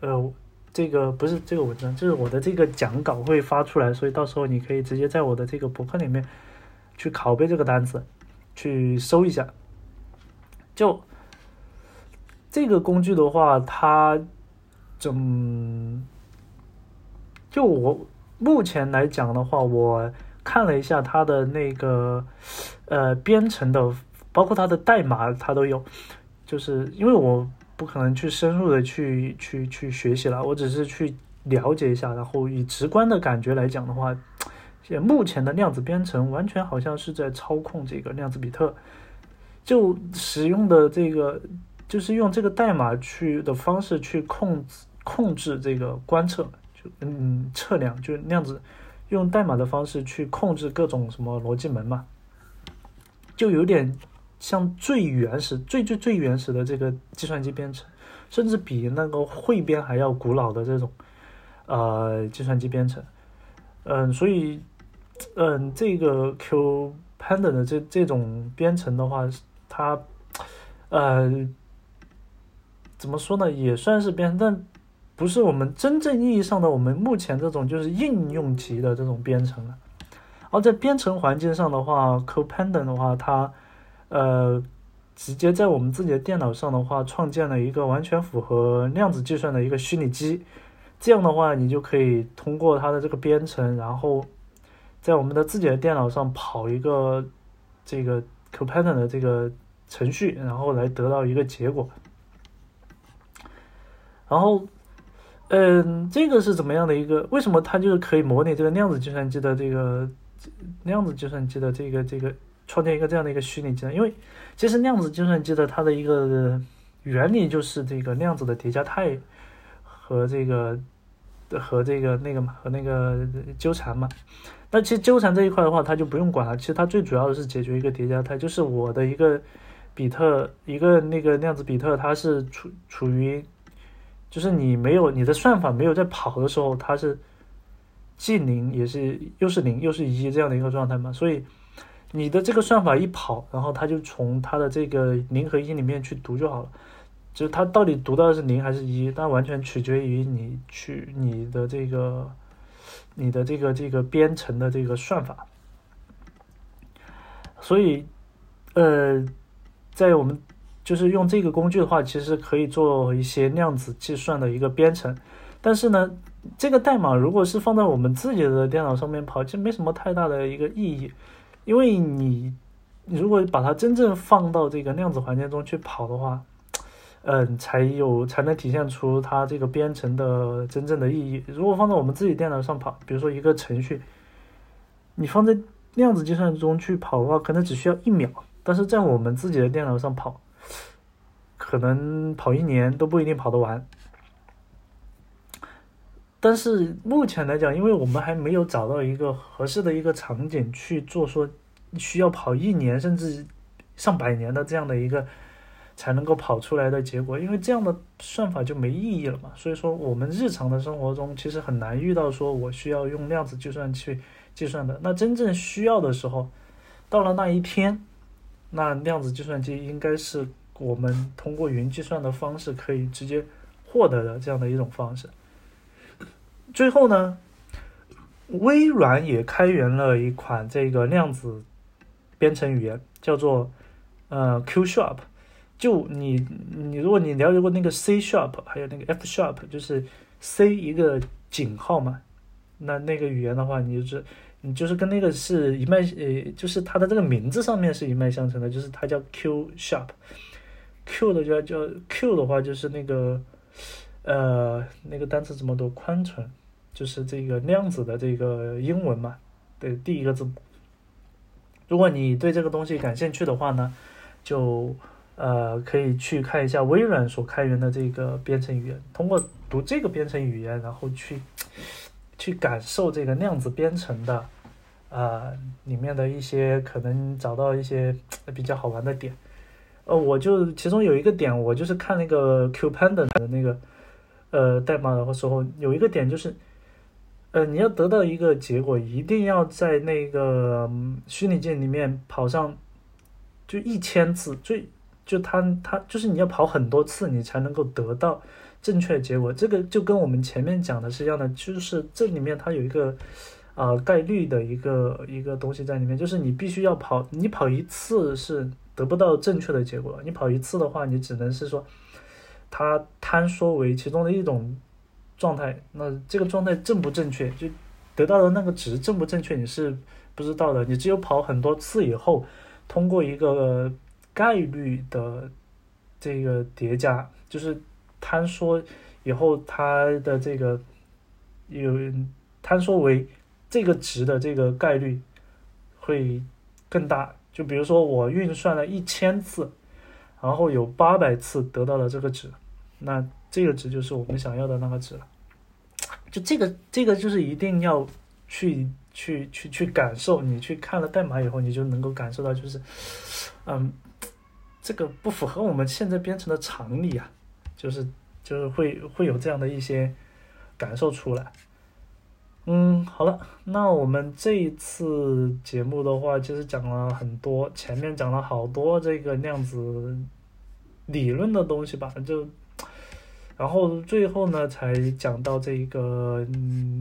呃，这个不是这个文章，就是我的这个讲稿会发出来，所以到时候你可以直接在我的这个博客里面去拷贝这个单词，去搜一下。就这个工具的话，它怎就我目前来讲的话，我看了一下它的那个呃编程的，包括它的代码，它都有，就是因为我。不可能去深入的去去去学习了，我只是去了解一下，然后以直观的感觉来讲的话，目前的量子编程完全好像是在操控这个量子比特，就使用的这个就是用这个代码去的方式去控制控制这个观测，嗯测量就那样子用代码的方式去控制各种什么逻辑门嘛，就有点。像最原始、最最最原始的这个计算机编程，甚至比那个汇编还要古老的这种，呃，计算机编程，嗯，所以，嗯，这个 Q Panda 的这这种编程的话，它，呃，怎么说呢，也算是编，但不是我们真正意义上的我们目前这种就是应用级的这种编程了。而在编程环境上的话，Q Pandan 的话，它呃，直接在我们自己的电脑上的话，创建了一个完全符合量子计算的一个虚拟机。这样的话，你就可以通过它的这个编程，然后在我们的自己的电脑上跑一个这个 Copilot 的这个程序，然后来得到一个结果。然后，嗯，这个是怎么样的一个？为什么它就是可以模拟这个量子计算机的这个量子计算机的这个这个？创建一个这样的一个虚拟机呢？因为其实量子计算机的它的一个原理就是这个量子的叠加态和这个和这个那个嘛和那个纠缠嘛。那其实纠缠这一块的话，它就不用管了。其实它最主要的是解决一个叠加态，就是我的一个比特一个那个量子比特，它是处处于就是你没有你的算法没有在跑的时候，它是既零也是又是零又是一这样的一个状态嘛，所以。你的这个算法一跑，然后它就从它的这个零和一里面去读就好了，就是它到底读到的是零还是一，那完全取决于你去你的这个你的这个这个编程的这个算法。所以，呃，在我们就是用这个工具的话，其实可以做一些量子计算的一个编程，但是呢，这个代码如果是放在我们自己的电脑上面跑，其实没什么太大的一个意义。因为你，如果把它真正放到这个量子环境中去跑的话，嗯，才有才能体现出它这个编程的真正的意义。如果放在我们自己电脑上跑，比如说一个程序，你放在量子计算中去跑的话，可能只需要一秒；但是在我们自己的电脑上跑，可能跑一年都不一定跑得完。但是目前来讲，因为我们还没有找到一个合适的一个场景去做，说需要跑一年甚至上百年的这样的一个才能够跑出来的结果，因为这样的算法就没意义了嘛。所以说，我们日常的生活中其实很难遇到说我需要用量子计算去计算的。那真正需要的时候，到了那一天，那量子计算机应该是我们通过云计算的方式可以直接获得的这样的一种方式。最后呢，微软也开源了一款这个量子编程语言，叫做呃 Q Sharp。就你你如果你了解过那个 C Sharp，还有那个 F Sharp，就是 C 一个井号嘛，那那个语言的话，你就是你就是跟那个是一脉呃，就是它的这个名字上面是一脉相承的，就是它叫 Q Sharp。Q 的叫叫 Q 的话，就是那个呃那个单词怎么读？宽存。就是这个量子的这个英文嘛的第一个字。如果你对这个东西感兴趣的话呢，就呃可以去看一下微软所开源的这个编程语言。通过读这个编程语言，然后去去感受这个量子编程的啊里面的一些可能找到一些比较好玩的点。呃，我就其中有一个点，我就是看那个 QPanda 的那个呃代码的时候，有一个点就是，呃，你要得到一个结果，一定要在那个虚拟机里面跑上就一千次，最就它它就是你要跑很多次，你才能够得到正确结果。这个就跟我们前面讲的是一样的，就是这里面它有一个啊概率的一个一个东西在里面，就是你必须要跑，你跑一次是。得不到正确的结果，你跑一次的话，你只能是说，它坍缩为其中的一种状态。那这个状态正不正确，就得到的那个值正不正确，你是不知道的。你只有跑很多次以后，通过一个概率的这个叠加，就是坍缩以后，它的这个有坍缩为这个值的这个概率会更大。就比如说，我运算了一千次，然后有八百次得到了这个值，那这个值就是我们想要的那个值了。就这个，这个就是一定要去去去去感受。你去看了代码以后，你就能够感受到，就是，嗯，这个不符合我们现在编程的常理啊，就是就是会会有这样的一些感受出来。嗯，好了，那我们这一次节目的话，其实讲了很多，前面讲了好多这个量子理论的东西吧，就，然后最后呢，才讲到这一个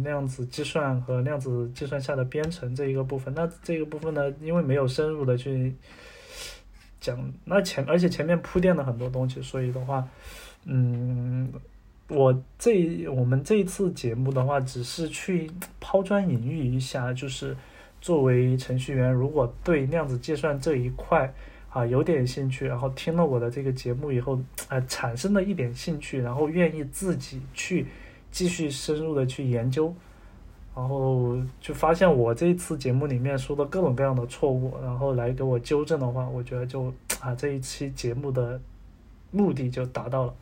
量子计算和量子计算下的编程这一个部分。那这个部分呢，因为没有深入的去讲，那前而且前面铺垫了很多东西，所以的话，嗯。我这我们这一次节目的话，只是去 (tsk) 抛砖引玉一下，就是作为程序员，如果对量子计算这一块啊有点兴趣，然后听了我的这个节目以后，啊产生了一点兴趣，然后愿意自己去继续深入的去研究，然后就发现我这一次节目里面说的各种各样的错误，然后来给我纠正的话，我觉得就啊这一期节目的目的就达到了。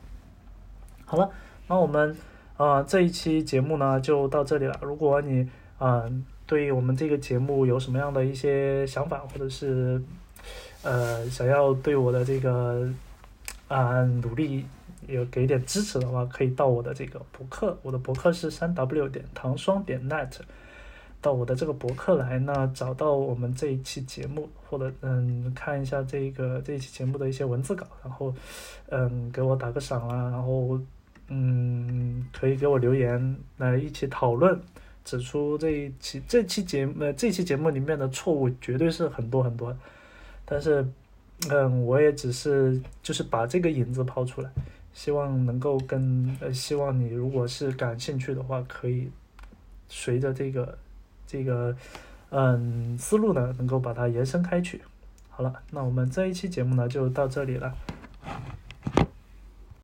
好了。那我们，呃，这一期节目呢就到这里了。如果你，嗯，对于我们这个节目有什么样的一些想法，或者是，呃，想要对我的这个，啊，努力有给点支持的话，可以到我的这个博客，我的博客是三 w 点糖霜点 net，到我的这个博客来呢，找到我们这一期节目，或者嗯，看一下这个这一期节目的一些文字稿，然后，嗯，给我打个赏啊，然后。嗯，可以给我留言来一起讨论，指出这一期这期节目呃这期节目里面的错误绝对是很多很多，但是嗯我也只是就是把这个影子抛出来，希望能够跟呃希望你如果是感兴趣的话，可以随着这个这个嗯思路呢，能够把它延伸开去。好了，那我们这一期节目呢就到这里了。